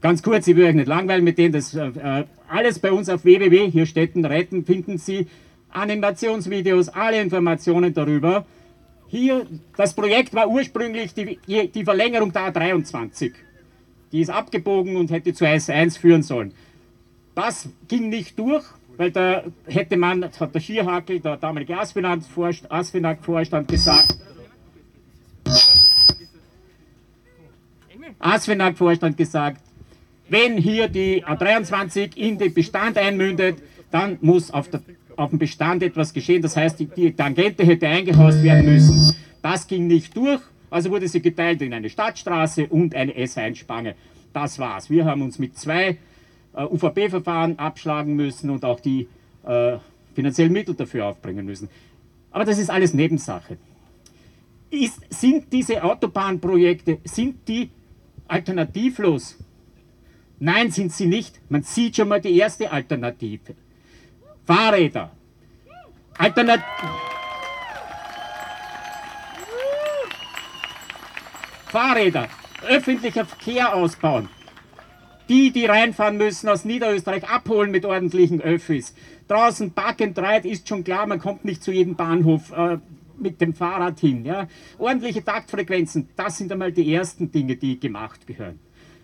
Ganz kurz, ich will euch nicht langweilen mit dem, das äh, alles bei uns auf www, hier steht retten, finden Sie Animationsvideos, alle Informationen darüber. Hier, das Projekt war ursprünglich die, die Verlängerung der A23. Die ist abgebogen und hätte zur S1 führen sollen. Das ging nicht durch, weil da hätte man, hat der Schierhakel, der damalige ASFINAG-Vorstand gesagt, ASFINAG-Vorstand gesagt, wenn hier die A23 in den Bestand einmündet, dann muss auf, der, auf dem Bestand etwas geschehen. Das heißt, die, die Tangente hätte eingehaust werden müssen. Das ging nicht durch, also wurde sie geteilt in eine Stadtstraße und eine S1-Spange. Das war's. Wir haben uns mit zwei äh, UVP-Verfahren abschlagen müssen und auch die äh, finanziellen Mittel dafür aufbringen müssen. Aber das ist alles Nebensache. Ist, sind diese Autobahnprojekte, sind die alternativlos? Nein, sind sie nicht. Man sieht schon mal die erste Alternative. Fahrräder. Alternat Fahrräder. Öffentlicher Verkehr ausbauen. Die, die reinfahren müssen aus Niederösterreich, abholen mit ordentlichen Öffis. Draußen Park and Ride ist schon klar, man kommt nicht zu jedem Bahnhof äh, mit dem Fahrrad hin. Ja? Ordentliche Taktfrequenzen, das sind einmal die ersten Dinge, die gemacht gehören.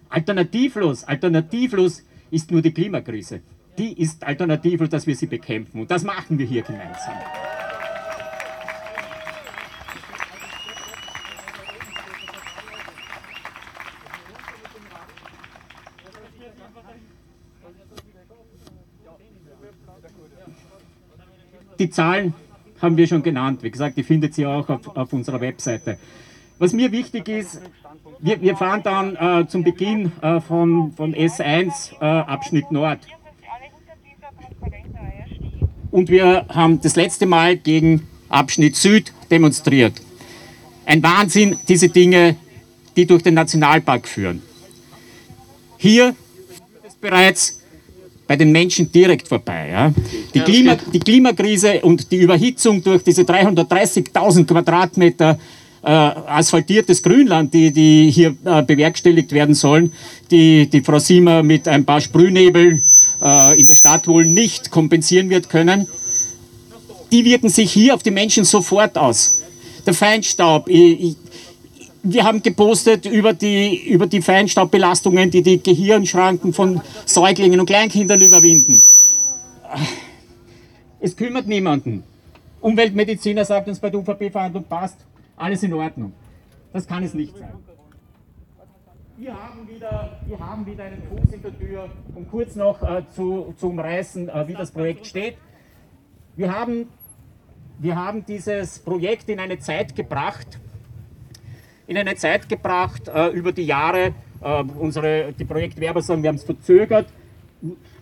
Alternativlos, alternativlos ist nur die Klimakrise. Die ist alternativlos, dass wir sie bekämpfen. Und das machen wir hier gemeinsam. Die Zahlen haben wir schon genannt. Wie gesagt, die findet ihr auch auf, auf unserer Webseite. Was mir wichtig ist, wir, wir fahren dann äh, zum Beginn äh, von, von S1 äh, Abschnitt Nord. Und wir haben das letzte Mal gegen Abschnitt Süd demonstriert. Ein Wahnsinn, diese Dinge, die durch den Nationalpark führen. Hier bereits bei den Menschen direkt vorbei. Ja. Die, Klima, die Klimakrise und die Überhitzung durch diese 330.000 Quadratmeter äh, asphaltiertes Grünland, die, die hier äh, bewerkstelligt werden sollen, die, die Frau Siemer mit ein paar Sprühnebeln äh, in der Stadt wohl nicht kompensieren wird können, die wirken sich hier auf die Menschen sofort aus. Der Feinstaub, ich, ich, wir haben gepostet über die, über die Feinstaubbelastungen, die die Gehirnschranken von Säuglingen und Kleinkindern überwinden. Es kümmert niemanden. Umweltmediziner sagt uns bei der UVP-Verhandlung, passt, alles in Ordnung. Das kann es nicht sein. Wir haben wieder, wir haben wieder einen Fuß in der Tür, um kurz noch äh, zu, zu umreißen, äh, wie das Projekt steht. Wir haben, wir haben dieses Projekt in eine Zeit gebracht, in eine Zeit gebracht äh, über die Jahre. Äh, unsere, die Projektwerber sagen, wir haben es verzögert.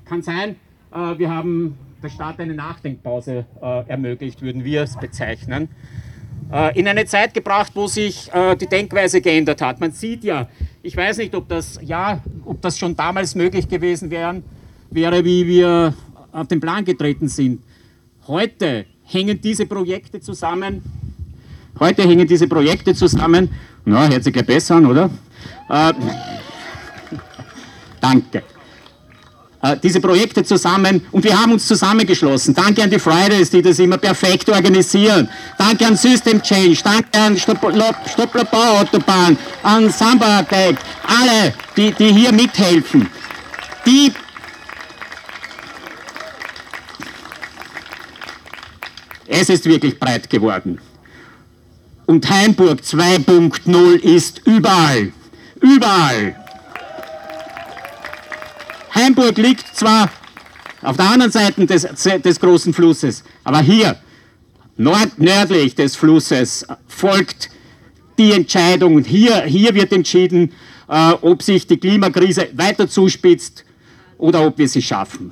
Kann sein, äh, wir haben der Staat eine Nachdenkpause äh, ermöglicht, würden wir es bezeichnen. Äh, in eine Zeit gebracht, wo sich äh, die Denkweise geändert hat. Man sieht ja, ich weiß nicht, ob das, ja, ob das schon damals möglich gewesen wären, wäre, wie wir auf den Plan getreten sind. Heute hängen diese Projekte zusammen. Heute hängen diese Projekte zusammen. Na, hört sich ja besser an, oder? Äh, danke. Äh, diese Projekte zusammen und wir haben uns zusammengeschlossen. Danke an die Fridays, die das immer perfekt organisieren. Danke an System Change, danke an Stoppler Bauautobahn, an Samba Tech, alle, die, die hier mithelfen. Die es ist wirklich breit geworden. Und Heimburg 2.0 ist überall. Überall. Heimburg liegt zwar auf der anderen Seite des, des großen Flusses, aber hier, nord, nördlich des Flusses, folgt die Entscheidung. Hier, hier wird entschieden, äh, ob sich die Klimakrise weiter zuspitzt oder ob wir sie schaffen.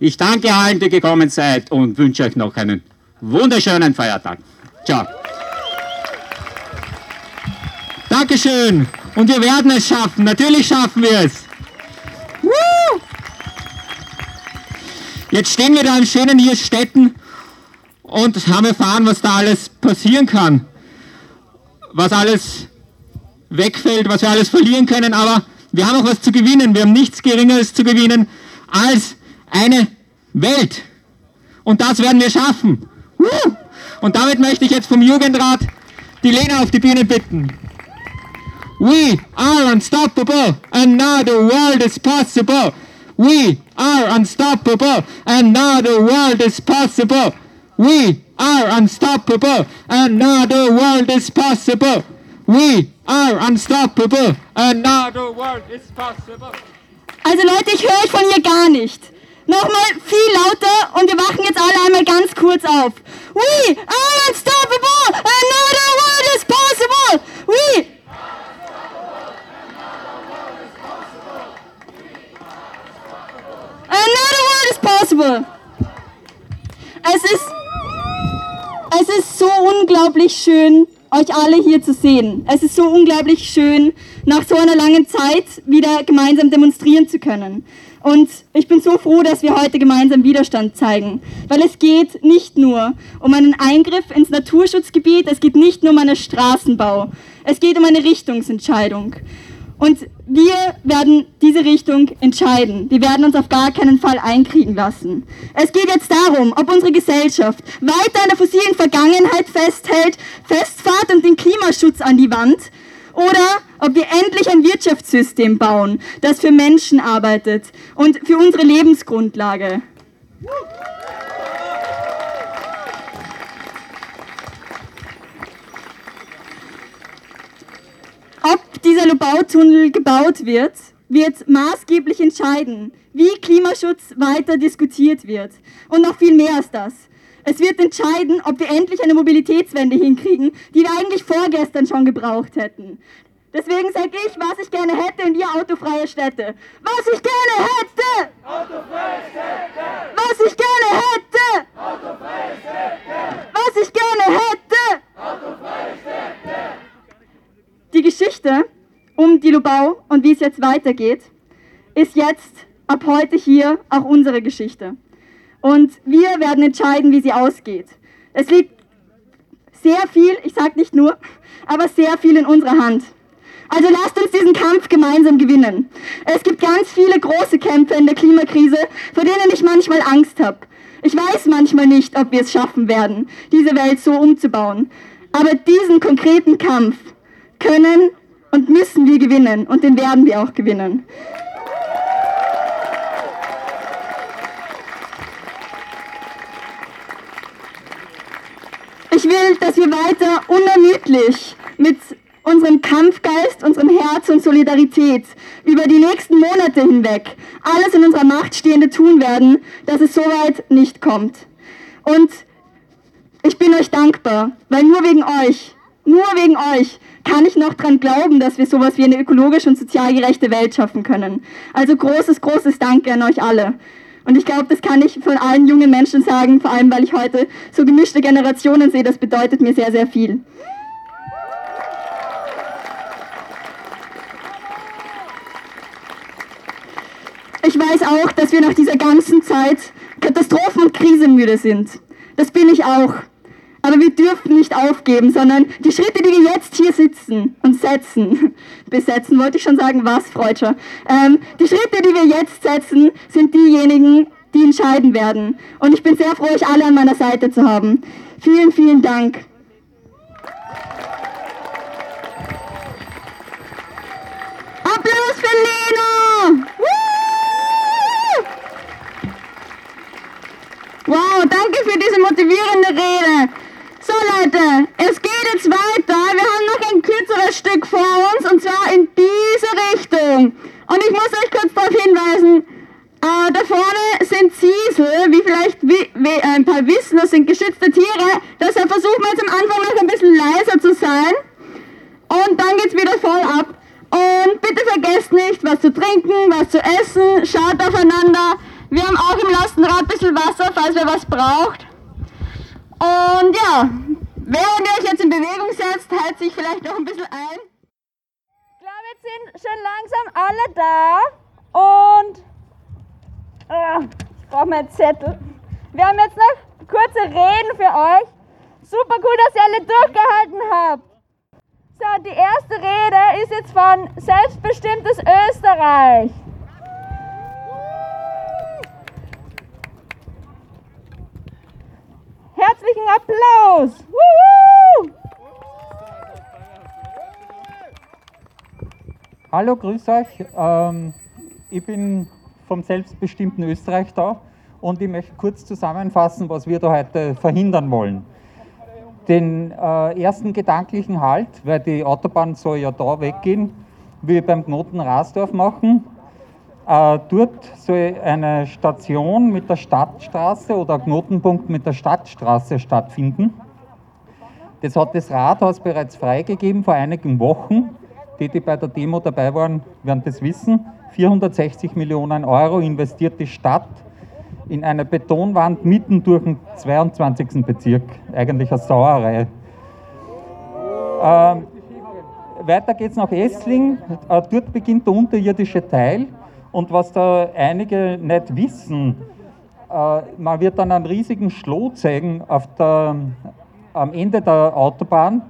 Ich danke allen, die gekommen seid und wünsche euch noch einen wunderschönen Feiertag. Ciao. Dankeschön. Und wir werden es schaffen. Natürlich schaffen wir es. Jetzt stehen wir da in schönen hier Städten und haben erfahren, was da alles passieren kann. Was alles wegfällt, was wir alles verlieren können. Aber wir haben auch was zu gewinnen. Wir haben nichts Geringeres zu gewinnen als eine Welt. Und das werden wir schaffen. Und damit möchte ich jetzt vom Jugendrat die Lena auf die Bühne bitten. We are unstoppable and now the world is possible. We are unstoppable and now the world is possible. We are unstoppable and now the world is possible. We are unstoppable and now the world is possible. Also Leute, ich höre euch von hier gar nicht. Nochmal viel lauter und wir wachen jetzt alle einmal ganz kurz auf. We are unstoppable and now the world is possible. We Another world is possible. Es ist, es ist so unglaublich schön, euch alle hier zu sehen. Es ist so unglaublich schön, nach so einer langen Zeit wieder gemeinsam demonstrieren zu können. Und ich bin so froh, dass wir heute gemeinsam Widerstand zeigen, weil es geht nicht nur um einen Eingriff ins Naturschutzgebiet, es geht nicht nur um einen Straßenbau, es geht um eine Richtungsentscheidung. Und wir werden diese Richtung entscheiden. Wir werden uns auf gar keinen Fall einkriegen lassen. Es geht jetzt darum, ob unsere Gesellschaft weiter an der fossilen Vergangenheit festhält, festfahrt und den Klimaschutz an die Wand, oder ob wir endlich ein Wirtschaftssystem bauen, das für Menschen arbeitet und für unsere Lebensgrundlage. Ob dieser Lobautunnel gebaut wird, wird maßgeblich entscheiden, wie Klimaschutz weiter diskutiert wird. Und noch viel mehr als das. Es wird entscheiden, ob wir endlich eine Mobilitätswende hinkriegen, die wir eigentlich vorgestern schon gebraucht hätten. Deswegen sage ich, was ich gerne hätte in ihr autofreie Städte. Was ich gerne hätte! Autofreie Städte! Was ich gerne hätte! Autofreie Städte! Was ich gerne hätte! Autofreie Städte! Die Geschichte um die Lubau und wie es jetzt weitergeht, ist jetzt ab heute hier auch unsere Geschichte. Und wir werden entscheiden, wie sie ausgeht. Es liegt sehr viel, ich sage nicht nur, aber sehr viel in unserer Hand. Also lasst uns diesen Kampf gemeinsam gewinnen. Es gibt ganz viele große Kämpfe in der Klimakrise, vor denen ich manchmal Angst habe. Ich weiß manchmal nicht, ob wir es schaffen werden, diese Welt so umzubauen. Aber diesen konkreten Kampf können und müssen wir gewinnen und den werden wir auch gewinnen. Ich will, dass wir weiter unermüdlich mit unserem Kampfgeist, unserem Herz und Solidarität über die nächsten Monate hinweg alles in unserer Macht Stehende tun werden, dass es soweit nicht kommt. Und ich bin euch dankbar, weil nur wegen euch, nur wegen euch kann ich noch daran glauben, dass wir sowas wie eine ökologisch und sozial gerechte Welt schaffen können. Also großes, großes Danke an euch alle. Und ich glaube, das kann ich von allen jungen Menschen sagen, vor allem weil ich heute so gemischte Generationen sehe. Das bedeutet mir sehr, sehr viel. Ich weiß auch, dass wir nach dieser ganzen Zeit Katastrophen- und Krisenmüde sind. Das bin ich auch. Aber wir dürfen nicht aufgeben, sondern die Schritte, die wir jetzt hier sitzen und setzen, [laughs] besetzen, wollte ich schon sagen, was, Freudscher, ähm, die Schritte, die wir jetzt setzen, sind diejenigen, die entscheiden werden. Und ich bin sehr froh, euch alle an meiner Seite zu haben. Vielen, vielen Dank. Applaus für Lena! Wow, danke für diese motivierende Rede. So Leute, es geht jetzt weiter. Wir haben noch ein kürzeres Stück vor uns und zwar in diese Richtung. Und ich muss euch kurz darauf hinweisen, äh, da vorne sind Ziesel, wie vielleicht wie, wie, äh, ein paar wissen, das sind geschützte Tiere. Deshalb versuchen wir jetzt am Anfang noch ein bisschen leiser zu sein. Und dann geht's wieder voll ab. Und bitte vergesst nicht, was zu trinken, was zu essen, schaut aufeinander. Wir haben auch im Lastenrad ein bisschen Wasser, falls wer was braucht. Und ja, während ihr euch jetzt in Bewegung setzt, hält sich vielleicht noch ein bisschen ein. Ich glaube, jetzt sind schon langsam alle da. Und äh, ich brauche meinen Zettel. Wir haben jetzt noch kurze Reden für euch. Super cool, dass ihr alle durchgehalten habt. So, die erste Rede ist jetzt von Selbstbestimmtes Österreich. Applaus! Wuhu! Hallo, grüß euch. Ähm, ich bin vom selbstbestimmten Österreich da und ich möchte kurz zusammenfassen, was wir da heute verhindern wollen. Den äh, ersten gedanklichen Halt, weil die Autobahn soll ja da weggehen, will ich beim Knoten Rasdorf machen. Äh, dort soll eine Station mit der Stadtstraße oder Knotenpunkt mit der Stadtstraße stattfinden. Das hat das Rathaus bereits freigegeben vor einigen Wochen. Die, die bei der Demo dabei waren, werden das wissen. 460 Millionen Euro investiert die Stadt in eine Betonwand mitten durch den 22. Bezirk. Eigentlich eine Sauerei. Ähm, weiter geht es nach Essling. Äh, dort beginnt der unterirdische Teil. Und was da einige nicht wissen, äh, man wird dann einen riesigen Schloh zeigen auf der, am Ende der Autobahn.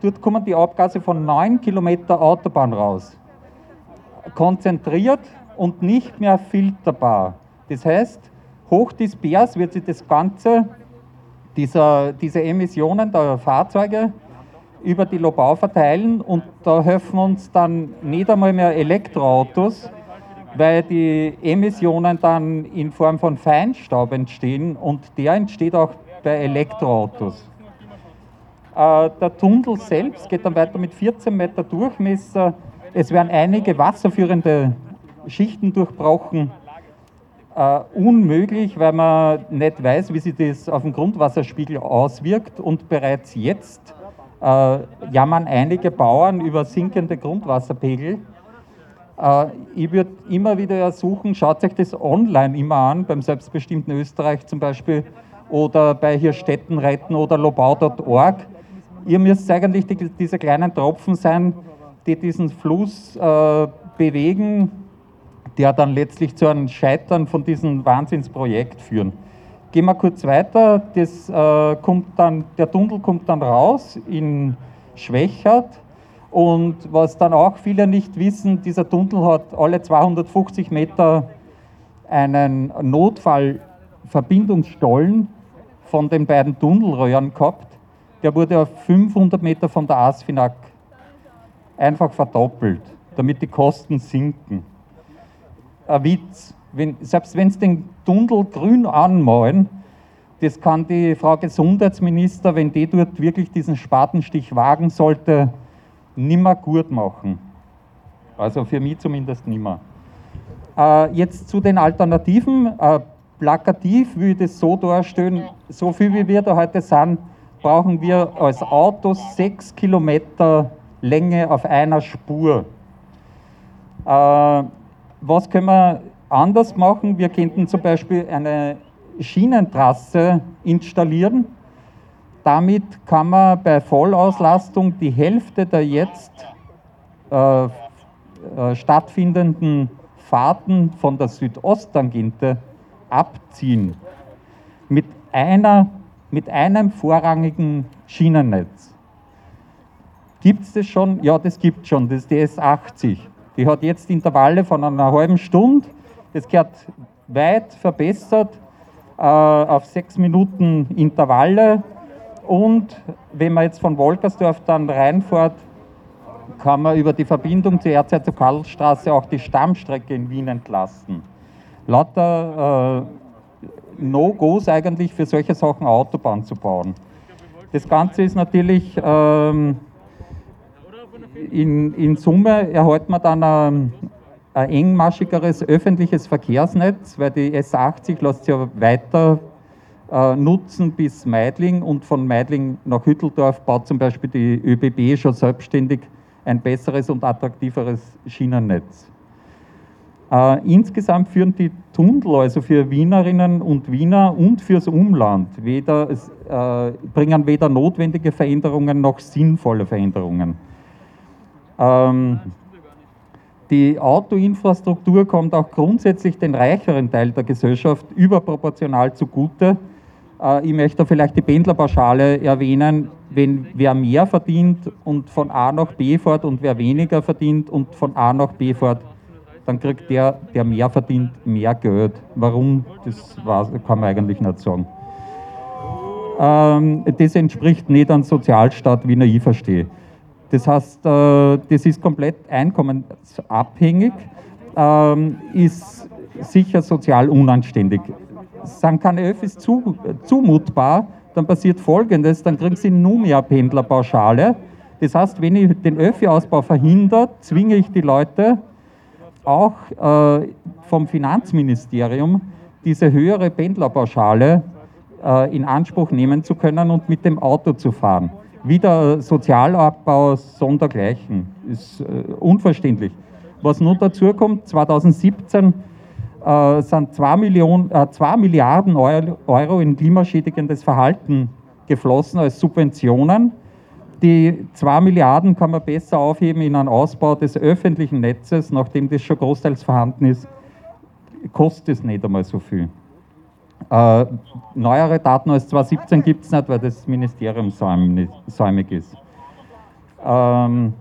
Dort kommen die Abgase von 9 Kilometer Autobahn raus. Konzentriert und nicht mehr filterbar. Das heißt, hochdispers wird sich das Ganze, dieser, diese Emissionen der Fahrzeuge über die Lobau verteilen und da helfen uns dann nicht einmal mehr Elektroautos, weil die Emissionen dann in Form von Feinstaub entstehen und der entsteht auch bei Elektroautos. Äh, der Tunnel selbst geht dann weiter mit 14 Meter Durchmesser. Es werden einige wasserführende Schichten durchbrochen. äh, unmöglich, weil man nicht weiß, wie sich das auf den Grundwasserspiegel auswirkt und bereits jetzt äh, jammern einige Bauern über sinkende Grundwasserpegel. Äh, ich würde immer wieder ersuchen, schaut euch das online immer an, beim selbstbestimmten Österreich zum Beispiel oder bei hier Städten retten oder lobau.org. Ihr müsst eigentlich die, diese kleinen Tropfen sein, die diesen Fluss äh, bewegen, der dann letztlich zu einem Scheitern von diesem Wahnsinnsprojekt führen. Gehen wir kurz weiter. Das, äh, kommt dann, der Tunnel kommt dann raus in Schwächert. Und was dann auch viele nicht wissen, dieser Tunnel hat alle 250 Meter einen Notfallverbindungsstollen von den beiden Tunnelröhren gehabt. Der wurde auf 500 Meter von der ASFINAG einfach verdoppelt, damit die Kosten sinken. Ein Witz. Wenn, selbst wenn sie den Tunnel grün anmalen, das kann die Frau Gesundheitsminister, wenn die dort wirklich diesen Spatenstich wagen sollte, nimmer gut machen. Also für mich zumindest nimmer. Äh, jetzt zu den Alternativen. Äh, plakativ will ich das so darstellen, so viel wie wir da heute sind, brauchen wir als Auto sechs Kilometer Länge auf einer Spur. Äh, was können wir anders machen? Wir könnten zum Beispiel eine Schienentrasse installieren. Damit kann man bei Vollauslastung die Hälfte der jetzt äh, äh, stattfindenden Fahrten von der Südosttangente abziehen. Mit, einer, mit einem vorrangigen Schienennetz. Gibt es das schon? Ja, das gibt es schon. Das ist die S80. Die hat jetzt Intervalle von einer halben Stunde. Das gehört weit verbessert äh, auf sechs Minuten Intervalle. Und wenn man jetzt von Wolkersdorf dann reinfährt, kann man über die Verbindung zur Erzherzog Karlstraße auch die Stammstrecke in Wien entlasten. Lauter äh, No-Gos eigentlich für solche Sachen Autobahn zu bauen. Das Ganze ist natürlich ähm, in, in Summe erhält man dann ein, ein engmaschigeres öffentliches Verkehrsnetz, weil die S80 lässt ja weiter nutzen bis Meidling und von Meidling nach Hütteldorf baut zum Beispiel die ÖBB schon selbstständig ein besseres und attraktiveres Schienennetz. Äh, insgesamt führen die Tunnel also für Wienerinnen und Wiener und fürs Umland weder, äh, bringen weder notwendige Veränderungen noch sinnvolle Veränderungen. Ähm, die Autoinfrastruktur kommt auch grundsätzlich den reicheren Teil der Gesellschaft überproportional zugute. Äh, ich möchte vielleicht die Pendlerpauschale erwähnen. Wenn wer mehr verdient und von A nach B fährt und wer weniger verdient und von A nach B fährt, dann kriegt der, der mehr verdient, mehr Geld. Warum, das kann man eigentlich nicht sagen. Ähm, das entspricht nicht einem Sozialstaat, wie ich verstehe. Das heißt, äh, das ist komplett einkommensabhängig, ähm, ist sicher sozial unanständig. Sind keine Öffis zu, zumutbar, dann passiert Folgendes, dann kriegen sie nur mehr Pendlerpauschale. Das heißt, wenn ich den Öffi-Ausbau verhindere, zwinge ich die Leute auch äh, vom Finanzministerium diese höhere Pendlerpauschale äh, in Anspruch nehmen zu können und mit dem Auto zu fahren wieder Sozialabbau sondergleichen. Ist äh, unverständlich. Was nun dazu kommt, 2017 äh, sind 2, Millionen, äh, 2 Milliarden Euro in klimaschädigendes Verhalten geflossen als Subventionen. Die 2 Milliarden kann man besser aufheben in einen Ausbau des öffentlichen Netzes, nachdem das schon großteils vorhanden ist, kostet es nicht einmal so viel. Äh, neuere Daten als 2017 gibt es nicht, weil das Ministerium säumig ist. Ähm,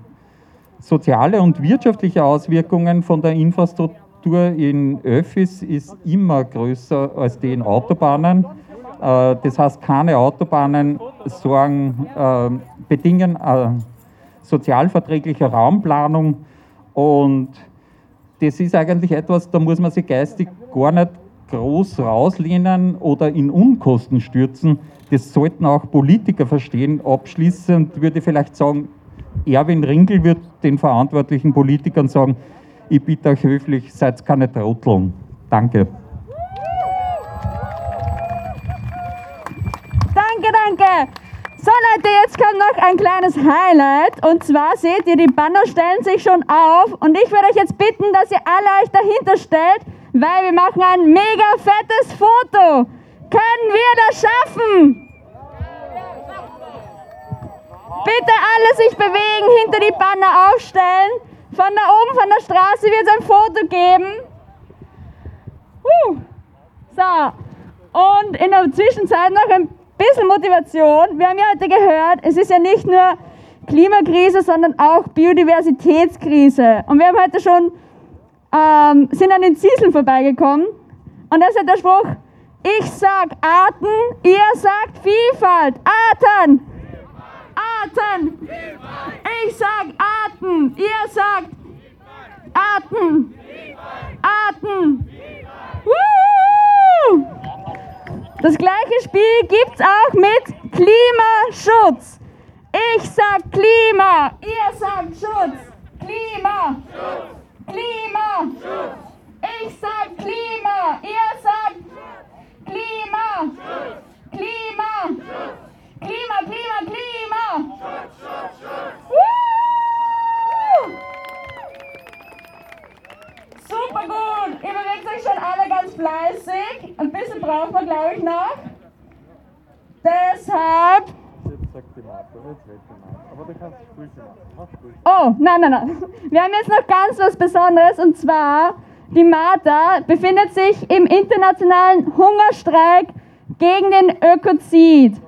soziale und wirtschaftliche Auswirkungen von der Infrastruktur in Öffis ist immer größer als die in Autobahnen. Äh, das heißt, keine Autobahnen sorgen, äh, bedingen äh, sozialverträgliche Raumplanung und das ist eigentlich etwas, da muss man sich geistig gar nicht groß rauslehnen oder in Unkosten stürzen. Das sollten auch Politiker verstehen. Abschließend würde ich vielleicht sagen, Erwin Ringel wird den verantwortlichen Politikern sagen, ich bitte euch höflich, seid keine Trotteln. Danke. Danke, danke. So Leute, jetzt kommt noch ein kleines Highlight. Und zwar seht ihr, die Banner stellen sich schon auf. Und ich würde euch jetzt bitten, dass ihr alle euch dahinter stellt, weil wir machen ein mega fettes Foto. Können wir das schaffen? Bitte alle sich bewegen, hinter die Banner aufstellen. Von da oben, von der Straße wird es ein Foto geben. Uh. So, und in der Zwischenzeit noch ein bisschen Motivation. Wir haben ja heute gehört, es ist ja nicht nur Klimakrise, sondern auch Biodiversitätskrise. Und wir haben heute schon, ähm, sind an den Zieseln vorbeigekommen. Und da ist ja der Spruch, ich sag Arten, ihr sagt Vielfalt. Arten! Arten! Ich sag Arten, ihr sagt Arten! Arten! Das gleiche Spiel gibt's auch mit Klimaschutz. Ich sag Klima, ihr sagt Schutz. Klima. Klima. Ich sag Klima, ihr sagt Klima. Klima. Klima, Klima, Klima. Woo! Super gut. Ihr bewegt euch schon alle ganz fleißig. Ein bisschen braucht man, glaube ich, noch. Deshalb. Oh, nein, nein, nein. Wir haben jetzt noch ganz was Besonderes und zwar, die Martha befindet sich im internationalen Hungerstreik gegen den Ökozid.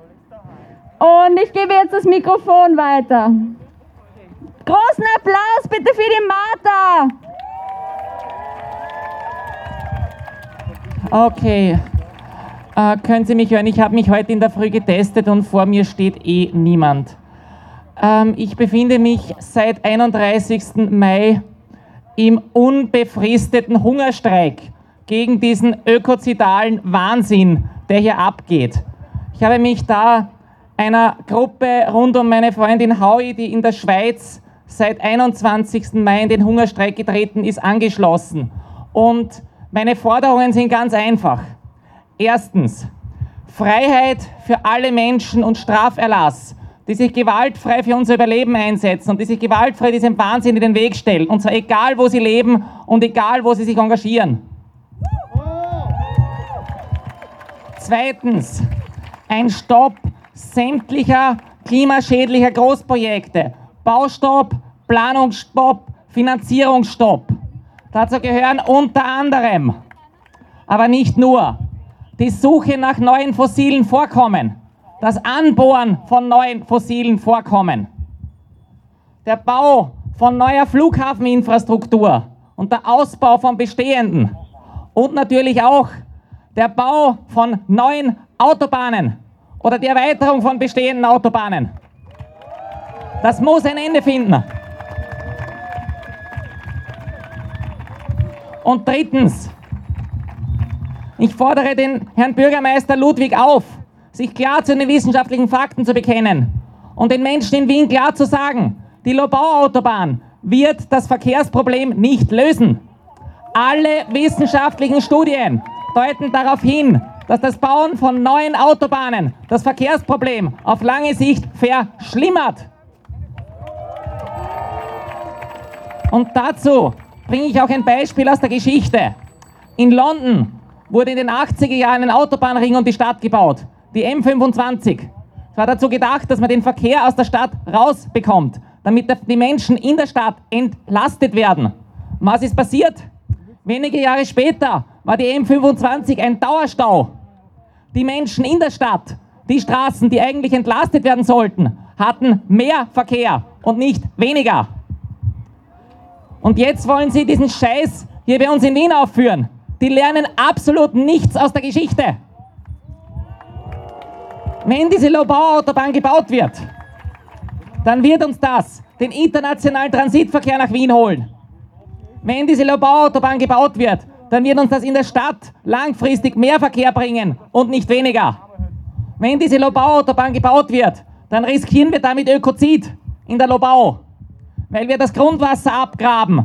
Und ich gebe jetzt das Mikrofon weiter. Großen Applaus bitte für die Martha! Okay. Äh, können Sie mich hören? Ich habe mich heute in der Früh getestet und vor mir steht eh niemand. Ähm, ich befinde mich seit 31. Mai im unbefristeten Hungerstreik gegen diesen ökozidalen Wahnsinn, der hier abgeht. Ich habe mich da einer Gruppe rund um meine Freundin Howie, die in der Schweiz seit 21. Mai in den Hungerstreik getreten ist, angeschlossen. Und meine Forderungen sind ganz einfach. Erstens, Freiheit für alle Menschen und Straferlass, die sich gewaltfrei für unser Überleben einsetzen und die sich gewaltfrei diesem Wahnsinn in den Weg stellen. Und zwar egal, wo sie leben und egal, wo sie sich engagieren. Zweitens, ein Stopp sämtlicher klimaschädlicher Großprojekte. Baustopp, Planungsstopp, Finanzierungsstopp. Dazu gehören unter anderem, aber nicht nur, die Suche nach neuen fossilen Vorkommen, das Anbohren von neuen fossilen Vorkommen, der Bau von neuer Flughafeninfrastruktur und der Ausbau von bestehenden und natürlich auch der Bau von neuen Autobahnen oder die Erweiterung von bestehenden Autobahnen. Das muss ein Ende finden. Und drittens, ich fordere den Herrn Bürgermeister Ludwig auf, sich klar zu den wissenschaftlichen Fakten zu bekennen und den Menschen in Wien klar zu sagen, die Lobau-Autobahn wird das Verkehrsproblem nicht lösen. Alle wissenschaftlichen Studien deuten darauf hin, dass das Bauen von neuen Autobahnen das Verkehrsproblem auf lange Sicht verschlimmert. Und dazu bringe ich auch ein Beispiel aus der Geschichte. In London wurde in den 80er Jahren ein Autobahnring um die Stadt gebaut, die M25. Es war dazu gedacht, dass man den Verkehr aus der Stadt rausbekommt, damit die Menschen in der Stadt entlastet werden. Und was ist passiert? Wenige Jahre später war die M25 ein Dauerstau. Die Menschen in der Stadt, die Straßen, die eigentlich entlastet werden sollten, hatten mehr Verkehr und nicht weniger. Und jetzt wollen sie diesen Scheiß hier bei uns in Wien aufführen. Die lernen absolut nichts aus der Geschichte. Wenn diese Lobau-Autobahn gebaut wird, dann wird uns das den internationalen Transitverkehr nach Wien holen. Wenn diese Lobau-Autobahn gebaut wird, dann wird uns das in der Stadt langfristig mehr Verkehr bringen und nicht weniger. Wenn diese Lobau-Autobahn gebaut wird, dann riskieren wir damit Ökozid in der Lobau weil wir das Grundwasser abgraben,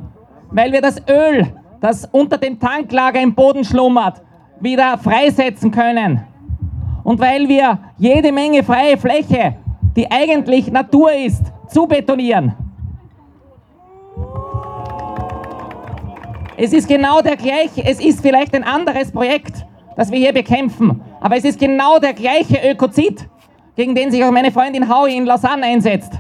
weil wir das Öl, das unter dem Tanklager im Boden schlummert, wieder freisetzen können. und weil wir jede Menge freie Fläche, die eigentlich Natur ist, zubetonieren. Es ist genau der gleiche, es ist vielleicht ein anderes Projekt, das wir hier bekämpfen, aber es ist genau der gleiche Ökozid, gegen den sich auch meine Freundin Howie in Lausanne einsetzt.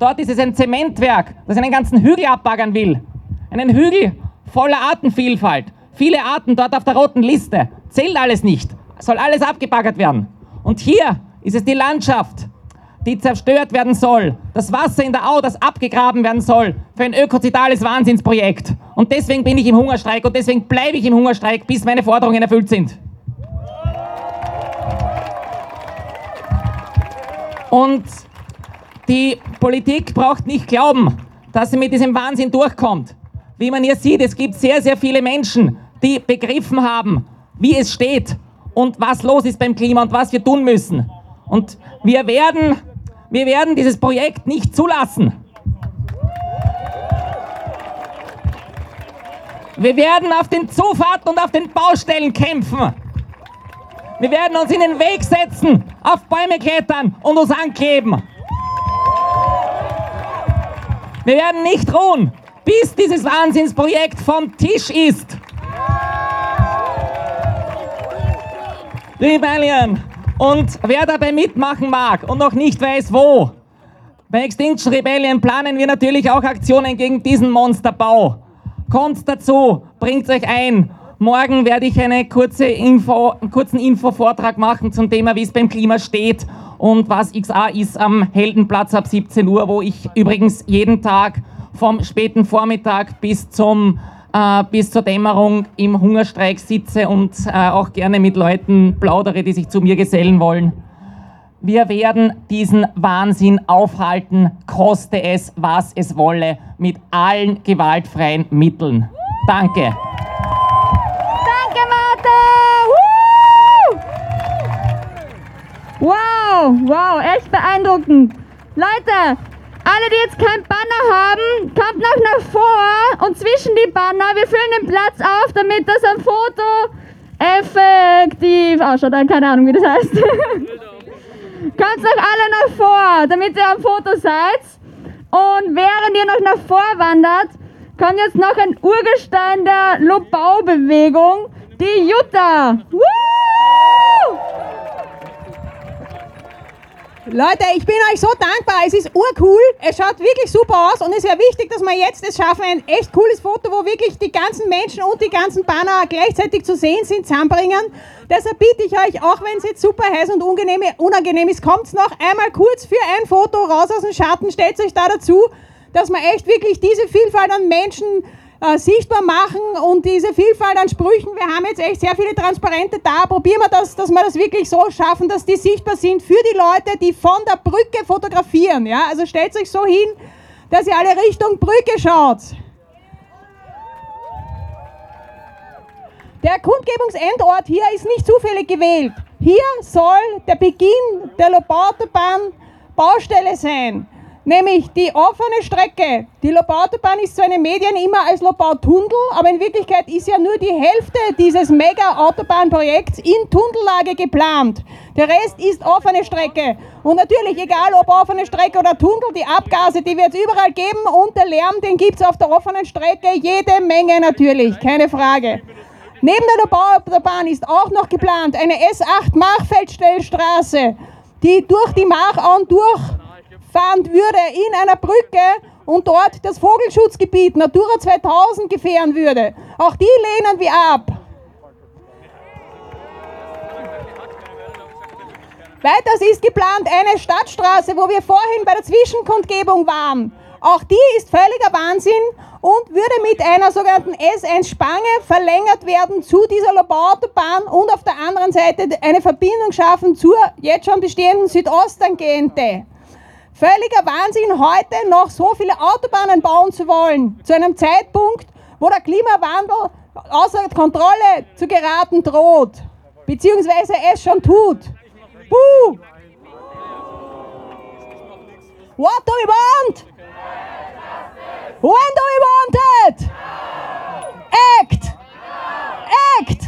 Dort ist es ein Zementwerk, das einen ganzen Hügel abbaggern will. Einen Hügel voller Artenvielfalt. Viele Arten dort auf der roten Liste. Zählt alles nicht. Soll alles abgebaggert werden. Und hier ist es die Landschaft, die zerstört werden soll. Das Wasser in der Au, das abgegraben werden soll. Für ein ökozidales Wahnsinnsprojekt. Und deswegen bin ich im Hungerstreik und deswegen bleibe ich im Hungerstreik, bis meine Forderungen erfüllt sind. Und die Politik braucht nicht glauben, dass sie mit diesem Wahnsinn durchkommt. Wie man hier sieht, es gibt sehr, sehr viele Menschen, die begriffen haben, wie es steht und was los ist beim Klima und was wir tun müssen. Und wir werden, wir werden dieses Projekt nicht zulassen. Wir werden auf den Zufahrten und auf den Baustellen kämpfen. Wir werden uns in den Weg setzen, auf Bäume klettern und uns ankleben. Wir werden nicht ruhen, bis dieses Wahnsinnsprojekt vom Tisch ist. Rebellion. Und wer dabei mitmachen mag und noch nicht weiß wo, bei Extinction Rebellion planen wir natürlich auch Aktionen gegen diesen Monsterbau. Kommt dazu, bringt euch ein. Morgen werde ich eine kurze Info, einen kurzen Infovortrag machen zum Thema, wie es beim Klima steht und was XA ist am Heldenplatz ab 17 Uhr, wo ich übrigens jeden Tag vom späten Vormittag bis, zum, äh, bis zur Dämmerung im Hungerstreik sitze und äh, auch gerne mit Leuten plaudere, die sich zu mir gesellen wollen. Wir werden diesen Wahnsinn aufhalten, koste es, was es wolle, mit allen gewaltfreien Mitteln. Danke. Danke! Wow, wow, echt beeindruckend. Leute, alle, die jetzt kein Banner haben, kommt noch nach vor und zwischen die Banner, wir füllen den Platz auf, damit das am Foto effektiv ausschaut. Keine Ahnung, wie das heißt. [laughs] kommt noch alle nach vor, damit ihr am Foto seid. Und während ihr noch nach vor wandert, kommt jetzt noch ein Urgestein der Lobau-Bewegung, die Jutta. Woo! Leute, ich bin euch so dankbar. Es ist urcool. Es schaut wirklich super aus und es ist ja wichtig, dass wir jetzt es schaffen, ein echt cooles Foto, wo wirklich die ganzen Menschen und die ganzen Banner gleichzeitig zu sehen sind, zusammenbringen. Deshalb bitte ich euch, auch wenn es jetzt super heiß und unangenehm, unangenehm ist, kommt noch einmal kurz für ein Foto raus aus dem Schatten, stellt euch da dazu, dass wir echt wirklich diese Vielfalt an Menschen äh, sichtbar machen und diese Vielfalt an Sprüchen. Wir haben jetzt echt sehr viele Transparente da. Probieren wir das, dass wir das wirklich so schaffen, dass die sichtbar sind für die Leute, die von der Brücke fotografieren. Ja? Also stellt euch so hin, dass ihr alle Richtung Brücke schaut. Der Kundgebungsendort hier ist nicht zufällig gewählt. Hier soll der Beginn der Lobautobahn Baustelle sein nämlich die offene Strecke. Die Lobautobahn ist zwar in den Medien immer als Lobautunnel, aber in Wirklichkeit ist ja nur die Hälfte dieses Mega-Autobahnprojekts in Tunnellage geplant. Der Rest ist offene Strecke. Und natürlich, egal ob offene Strecke oder Tunnel, die Abgase, die wird es überall geben und der Lärm, den gibt es auf der offenen Strecke jede Menge natürlich, keine Frage. Neben der Lobautobahn ist auch noch geplant eine S8 Machfeldstellstraße, die durch die Machauen durch fahren würde in einer Brücke und dort das Vogelschutzgebiet Natura 2000 gefährden würde. Auch die lehnen wir ab. Weiters ist geplant eine Stadtstraße, wo wir vorhin bei der Zwischenkundgebung waren. Auch die ist völliger Wahnsinn und würde mit einer sogenannten S1-Spange verlängert werden zu dieser Lobau-Autobahn und auf der anderen Seite eine Verbindung schaffen zur jetzt schon bestehenden Südosttangente. Völliger Wahnsinn, heute noch so viele Autobahnen bauen zu wollen, zu einem Zeitpunkt, wo der Klimawandel außer Kontrolle zu geraten droht, beziehungsweise es schon tut. Buh! What do we want? When do we want it? Act! Act!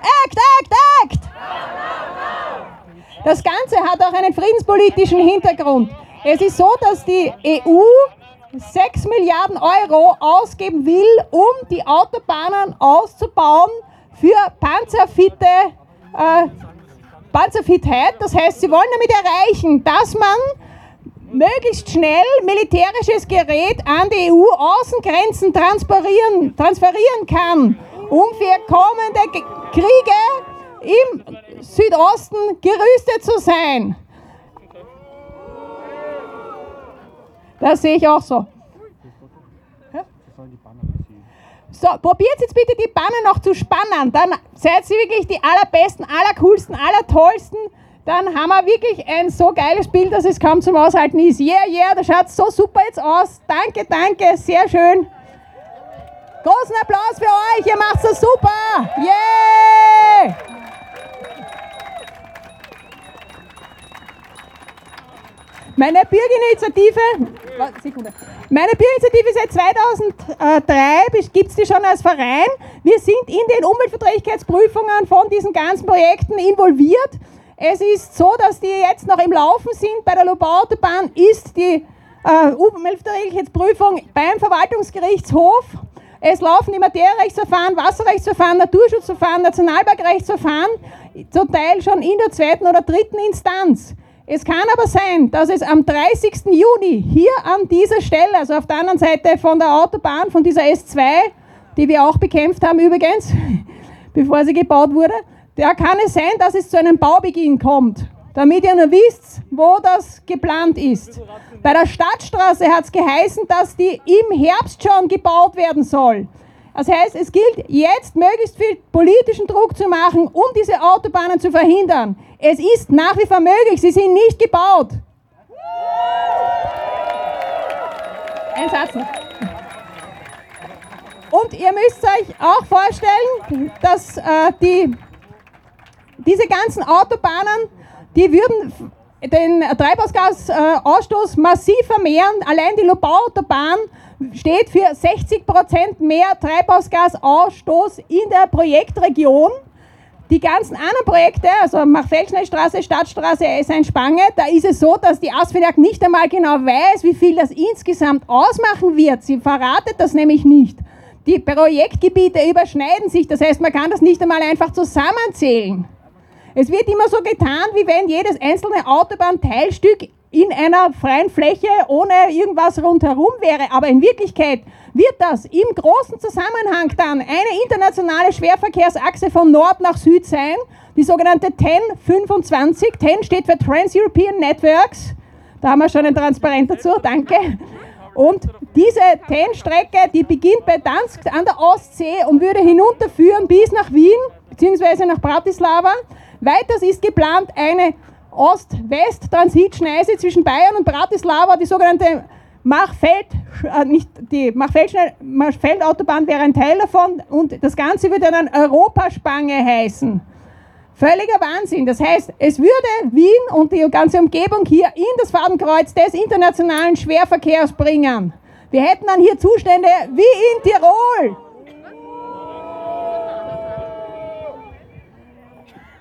Act, act, act! Das Ganze hat auch einen friedenspolitischen Hintergrund. Es ist so, dass die EU 6 Milliarden Euro ausgeben will, um die Autobahnen auszubauen für panzerfitte äh, Panzerfitheit. Das heißt, sie wollen damit erreichen, dass man möglichst schnell militärisches Gerät an die EU-Außengrenzen transferieren, transferieren kann, um für kommende Kriege im Südosten gerüstet zu sein. Das sehe ich auch so. So, probiert jetzt bitte die Banner noch zu spannen. Dann seid ihr wirklich die allerbesten, allercoolsten, allertollsten. Dann haben wir wirklich ein so geiles Bild, dass es kaum zum Aushalten ist. Yeah, yeah, das schaut so super jetzt aus. Danke, danke, sehr schön. Großen Applaus für euch, ihr macht es super. Yeah! Meine Bürgerinitiative. Meine Bürgerinitiative seit 2003 gibt es die schon als Verein. Wir sind in den Umweltverträglichkeitsprüfungen von diesen ganzen Projekten involviert. Es ist so, dass die jetzt noch im Laufen sind. Bei der Lobau-Autobahn ist die äh, Umweltverträglichkeitsprüfung beim Verwaltungsgerichtshof. Es laufen die Materierechtsverfahren, Wasserrechtsverfahren, Naturschutzverfahren, Nationalparkrechtsverfahren, zum Teil schon in der zweiten oder dritten Instanz. Es kann aber sein, dass es am 30. Juni hier an dieser Stelle, also auf der anderen Seite von der Autobahn, von dieser S2, die wir auch bekämpft haben übrigens, [laughs] bevor sie gebaut wurde, da kann es sein, dass es zu einem Baubeginn kommt, damit ihr nur wisst, wo das geplant ist. Bei der Stadtstraße hat es geheißen, dass die im Herbst schon gebaut werden soll. Das heißt, es gilt jetzt möglichst viel politischen Druck zu machen, um diese Autobahnen zu verhindern. Es ist nach wie vor möglich, sie sind nicht gebaut. Ein Satz. Und ihr müsst euch auch vorstellen, dass äh, die, diese ganzen Autobahnen, die würden den Treibhausgasausstoß massiv vermehren. Allein die Lobau-Autobahn steht für 60% mehr Treibhausgasausstoß in der Projektregion. Die ganzen anderen Projekte, also Machfeldschnellstraße, Stadtstraße, S1 Spange, da ist es so, dass die Asfinag nicht einmal genau weiß, wie viel das insgesamt ausmachen wird. Sie verratet das nämlich nicht. Die Projektgebiete überschneiden sich, das heißt, man kann das nicht einmal einfach zusammenzählen. Es wird immer so getan, wie wenn jedes einzelne Autobahnteilstück in einer freien Fläche ohne irgendwas rundherum wäre. Aber in Wirklichkeit wird das im großen Zusammenhang dann eine internationale Schwerverkehrsachse von Nord nach Süd sein, die sogenannte TEN 25. TEN steht für Trans-European Networks. Da haben wir schon ein Transparent dazu, danke. Und diese TEN-Strecke, die beginnt bei Dansk an der Ostsee und würde hinunterführen bis nach Wien bzw. nach Bratislava. Weiters ist geplant eine Ost-West-Transitschneise zwischen Bayern und Bratislava, die sogenannte Machfeld, äh, nicht die Machfeldautobahn wäre ein Teil davon und das Ganze würde dann Europaspange heißen. Völliger Wahnsinn. Das heißt, es würde Wien und die ganze Umgebung hier in das Fadenkreuz des internationalen Schwerverkehrs bringen. Wir hätten dann hier Zustände wie in Tirol.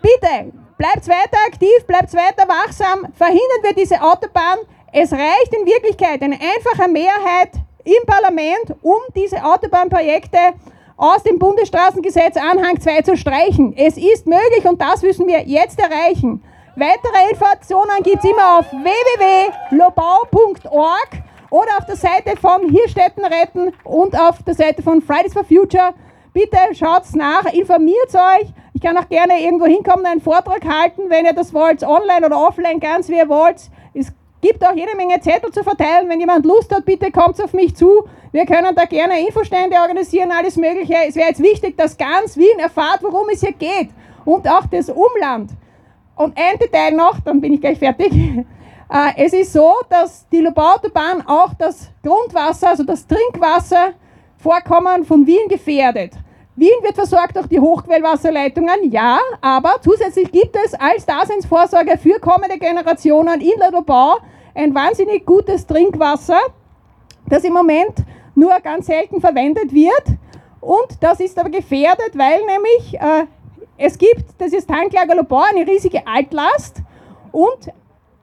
Bitte, bleibt weiter aktiv, bleibt weiter wachsam, verhindern wir diese Autobahn. Es reicht in Wirklichkeit eine einfache Mehrheit im Parlament, um diese Autobahnprojekte aus dem Bundesstraßengesetz Anhang 2 zu streichen. Es ist möglich und das müssen wir jetzt erreichen. Weitere Informationen gibt es immer auf www.lobau.org oder auf der Seite von Hirstetten retten und auf der Seite von Fridays for Future. Bitte schaut's nach, informiert euch. Ich kann auch gerne irgendwo hinkommen, einen Vortrag halten, wenn ihr das wollt, online oder offline, ganz wie ihr wollt. Es gibt auch jede Menge Zettel zu verteilen. Wenn jemand Lust hat, bitte kommt auf mich zu. Wir können da gerne Infostände organisieren, alles Mögliche. Es wäre jetzt wichtig, dass ganz Wien erfahrt, worum es hier geht. Und auch das Umland. Und ein Detail noch, dann bin ich gleich fertig. [laughs] Äh, es ist so, dass die Lobau-Autobahn auch das Grundwasser, also das Trinkwasservorkommen von Wien gefährdet. Wien wird versorgt durch die Hochquellwasserleitungen, ja, aber zusätzlich gibt es als Daseinsvorsorge für kommende Generationen in Ladobau ein wahnsinnig gutes Trinkwasser, das im Moment nur ganz selten verwendet wird. Und das ist aber gefährdet, weil nämlich äh, es gibt, das ist Tanklager Lobau, eine riesige Altlast. und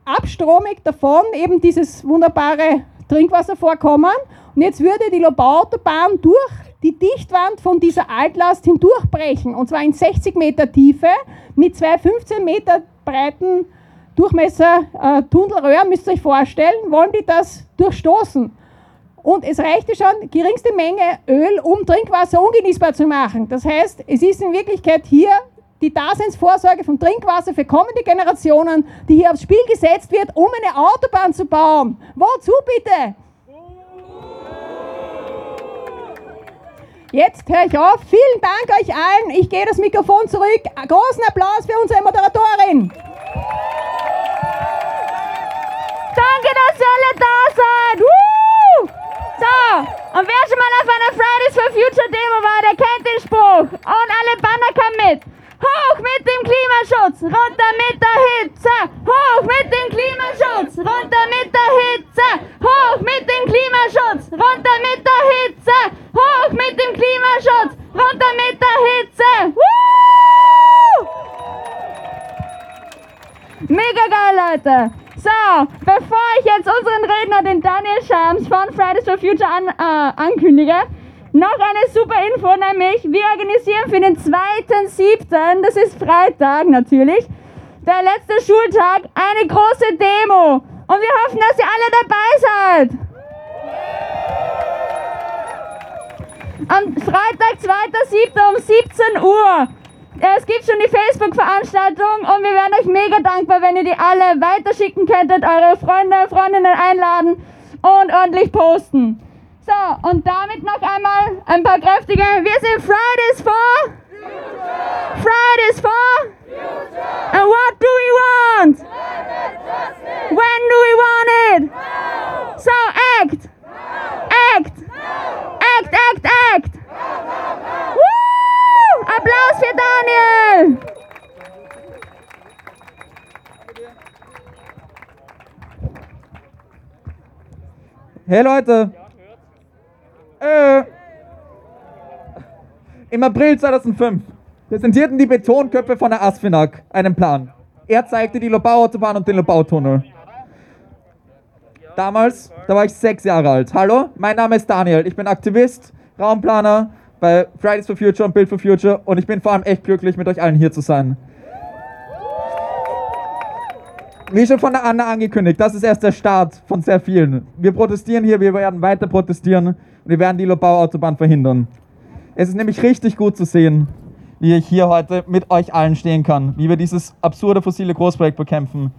abstromig davon eben dieses wunderbare Trinkwasservorkommen. Und jetzt würde die Lobau-Autobahn durch die Dichtwand von dieser Altlast hindurchbrechen, und zwar in 60 Meter Tiefe mit zwei 15 Meter breiten Durchmesser äh, müsst ihr euch vorstellen, wollen die das durchstoßen. Und es reichte schon geringste Menge Öl, um Trinkwasser ungenießbar zu machen. Das heißt, es ist in Wirklichkeit hier die Daseinsvorsorge von Trinkwasser für kommende Generationen, die hier aufs Spiel gesetzt wird, um eine Autobahn zu bauen. Wozu bitte? Jetzt höre ich auf. Vielen Dank euch allen. Ich gehe das Mikrofon zurück. Großen Applaus für unsere Moderatorin. Danke, dass ihr alle da seid. So, und wer schon mal auf einer Fridays for Future Demo war, der kennt den Spruch. Und alle Banner kommen mit. Hoch mit dem Klimaschutz, runter mit der Hitze. Hoch mit dem Klimaschutz, runter mit der Hitze. Hoch mit dem Klimaschutz, runter mit der Hitze. Hoch mit dem Klimaschutz, runter mit der Hitze. Woo! Mega geil, Leute. So, bevor ich jetzt unseren Redner, den Daniel Schams von Fridays for Future an, äh, ankündige, noch eine super Info, nämlich wir organisieren für den 2.7., das ist Freitag natürlich, der letzte Schultag, eine große Demo. Und wir hoffen, dass ihr alle dabei seid. Am Freitag, 2.7. um 17 Uhr. Es gibt schon die Facebook-Veranstaltung und wir wären euch mega dankbar, wenn ihr die alle weiterschicken könntet, eure Freunde, Freundinnen einladen und ordentlich posten. So, und damit noch einmal ein paar kräftige. Wir sind Fridays for Future. Fridays for Future. And what do we want? When do we want it? Now. So act. Now. Act. Now. Act, act, act. Woo! Applaus für Daniel. Hey Leute! Äh, Im April 2005 präsentierten die Betonköpfe von der ASFINAG einen Plan. Er zeigte die Lobau-Autobahn und den Lobau-Tunnel. Damals, da war ich sechs Jahre alt. Hallo, mein Name ist Daniel. Ich bin Aktivist, Raumplaner bei Fridays for Future und Build for Future und ich bin vor allem echt glücklich, mit euch allen hier zu sein. Wie schon von der Anna angekündigt, das ist erst der Start von sehr vielen. Wir protestieren hier, wir werden weiter protestieren und wir werden die Lobau-Autobahn verhindern. Es ist nämlich richtig gut zu sehen, wie ich hier heute mit euch allen stehen kann, wie wir dieses absurde fossile Großprojekt bekämpfen,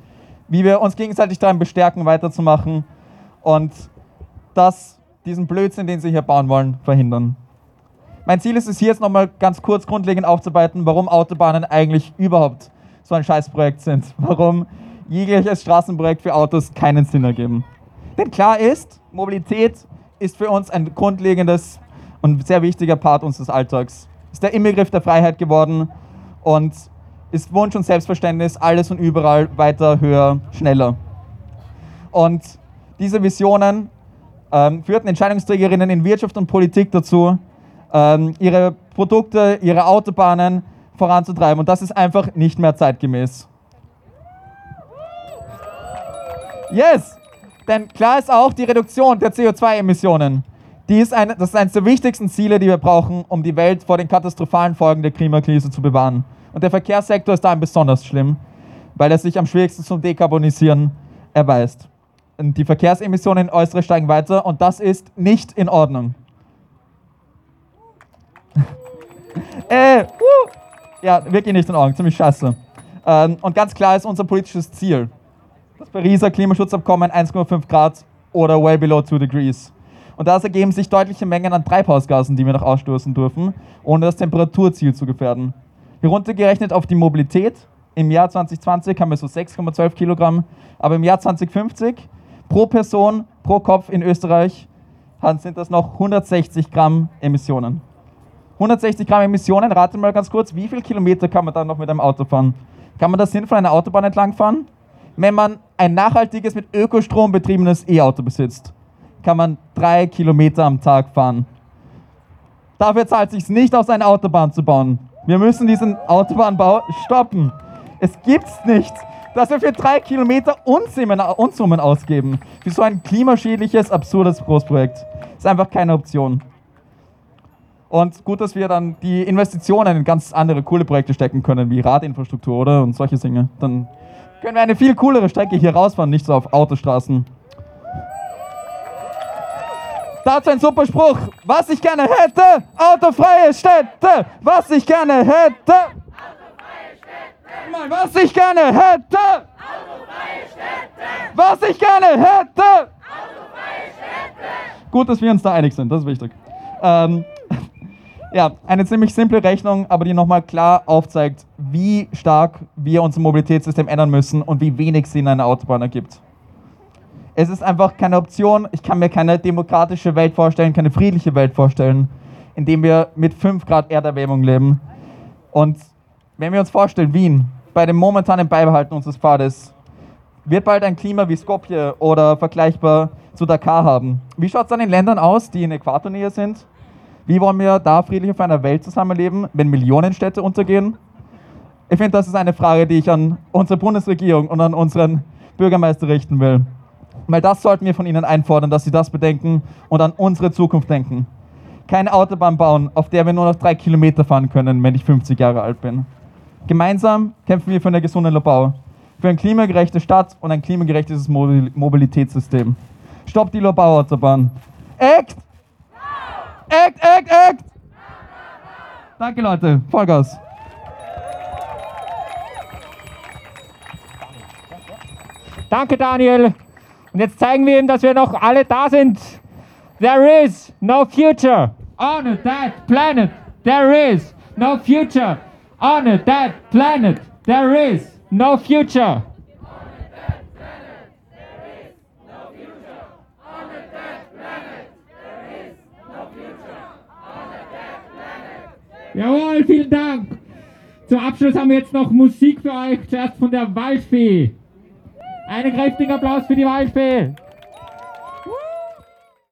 wie wir uns gegenseitig daran bestärken, weiterzumachen und das, diesen Blödsinn, den sie hier bauen wollen, verhindern. Mein Ziel ist es hier jetzt nochmal ganz kurz grundlegend aufzuarbeiten, warum Autobahnen eigentlich überhaupt so ein Scheißprojekt sind. [laughs] Warum jegliches Straßenprojekt für Autos keinen Sinn ergeben. Denn klar ist, Mobilität ist für uns ein grundlegendes und sehr wichtiger Part unseres Alltags. Ist der Inbegriff der Freiheit geworden und ist Wunsch und Selbstverständnis, alles und überall weiter, höher, schneller. Und diese Visionen ähm, führten Entscheidungsträgerinnen in Wirtschaft und Politik dazu, ähm, ihre Produkte, ihre Autobahnen voranzutreiben. Und das ist einfach nicht mehr zeitgemäß. Yes! Denn klar ist auch die Reduktion der CO2-Emissionen. Die ist das ist eines der wichtigsten Ziele, die wir brauchen, um die Welt vor den katastrophalen Folgen der Klimakrise zu bewahren. Und der Verkehrssektor ist da besonders schlimm, weil er sich am schwierigsten zum Dekarbonisieren erweist. Und die Verkehrsemissionen in Äußere steigen weiter und das ist nicht in Ordnung. [laughs] äh, uh, ja, wirklich nicht in Ordnung, ziemlich scheiße. Ähm, und ganz klar ist unser politisches Ziel, das Pariser Klimaschutzabkommen 1,5 Grad oder way below 2 degrees. Und daraus ergeben sich deutliche Mengen an Treibhausgasen, die wir noch ausstoßen dürfen, ohne das Temperaturziel zu gefährden. Heruntergerechnet auf die Mobilität, im Jahr 2020 haben wir so 6,12 Kilogramm, aber im Jahr 2050 pro Person, pro Kopf in Österreich sind das noch 160 Gramm Emissionen. 160 Gramm Emissionen, rate mal ganz kurz, wie viele Kilometer kann man dann noch mit einem Auto fahren? Kann man da sinnvoll eine Autobahn entlang fahren? Wenn man ein nachhaltiges, mit Ökostrom betriebenes E-Auto besitzt, kann man drei Kilometer am Tag fahren. Dafür zahlt es sich nicht aus, eine Autobahn zu bauen. Wir müssen diesen Autobahnbau stoppen. Es gibt's nicht. dass wir für drei Kilometer Unsummen, Unsummen ausgeben. Für so ein klimaschädliches, absurdes Großprojekt. Ist einfach keine Option. Und gut, dass wir dann die Investitionen in ganz andere coole Projekte stecken können, wie Radinfrastruktur oder und solche Dinge. Dann können wir eine viel coolere Strecke hier rausfahren, nicht so auf Autostraßen. Dazu ein super Spruch. Was ich gerne hätte, autofreie Städte. Was ich gerne hätte. Mal, was ich gerne hätte. Was ich gerne hätte. Gut, dass wir uns da einig sind, das ist wichtig. Ähm, ja, eine ziemlich simple Rechnung, aber die nochmal klar aufzeigt, wie stark wir unser Mobilitätssystem ändern müssen und wie wenig Sinn eine Autobahn ergibt. Es ist einfach keine Option. Ich kann mir keine demokratische Welt vorstellen, keine friedliche Welt vorstellen, in dem wir mit 5 Grad Erderwärmung leben. Und wenn wir uns vorstellen, Wien bei dem momentanen Beibehalten unseres Pfades wird bald ein Klima wie Skopje oder vergleichbar zu Dakar haben. Wie schaut es dann in Ländern aus, die in Äquatornähe sind? Wie wollen wir da friedlich auf einer Welt zusammenleben, wenn Millionen Städte untergehen? Ich finde, das ist eine Frage, die ich an unsere Bundesregierung und an unseren Bürgermeister richten will. Weil das sollten wir von ihnen einfordern, dass sie das bedenken und an unsere Zukunft denken. Keine Autobahn bauen, auf der wir nur noch drei Kilometer fahren können, wenn ich 50 Jahre alt bin. Gemeinsam kämpfen wir für eine gesunde Lobau, für eine klimagerechte Stadt und ein klimagerechtes Mobilitätssystem. Stopp die Lobau-Autobahn. Act! Act, act, act! Danke, Leute. Vollgas. Danke, Daniel. Und jetzt zeigen wir ihm, dass wir noch alle da sind. There is no future on that planet. There is no future on that planet. There is no future. Jawohl, vielen Dank. Zum Abschluss haben wir jetzt noch Musik für euch, zuerst von der Waldfee. Einen kräftigen Applaus für die Waldfee.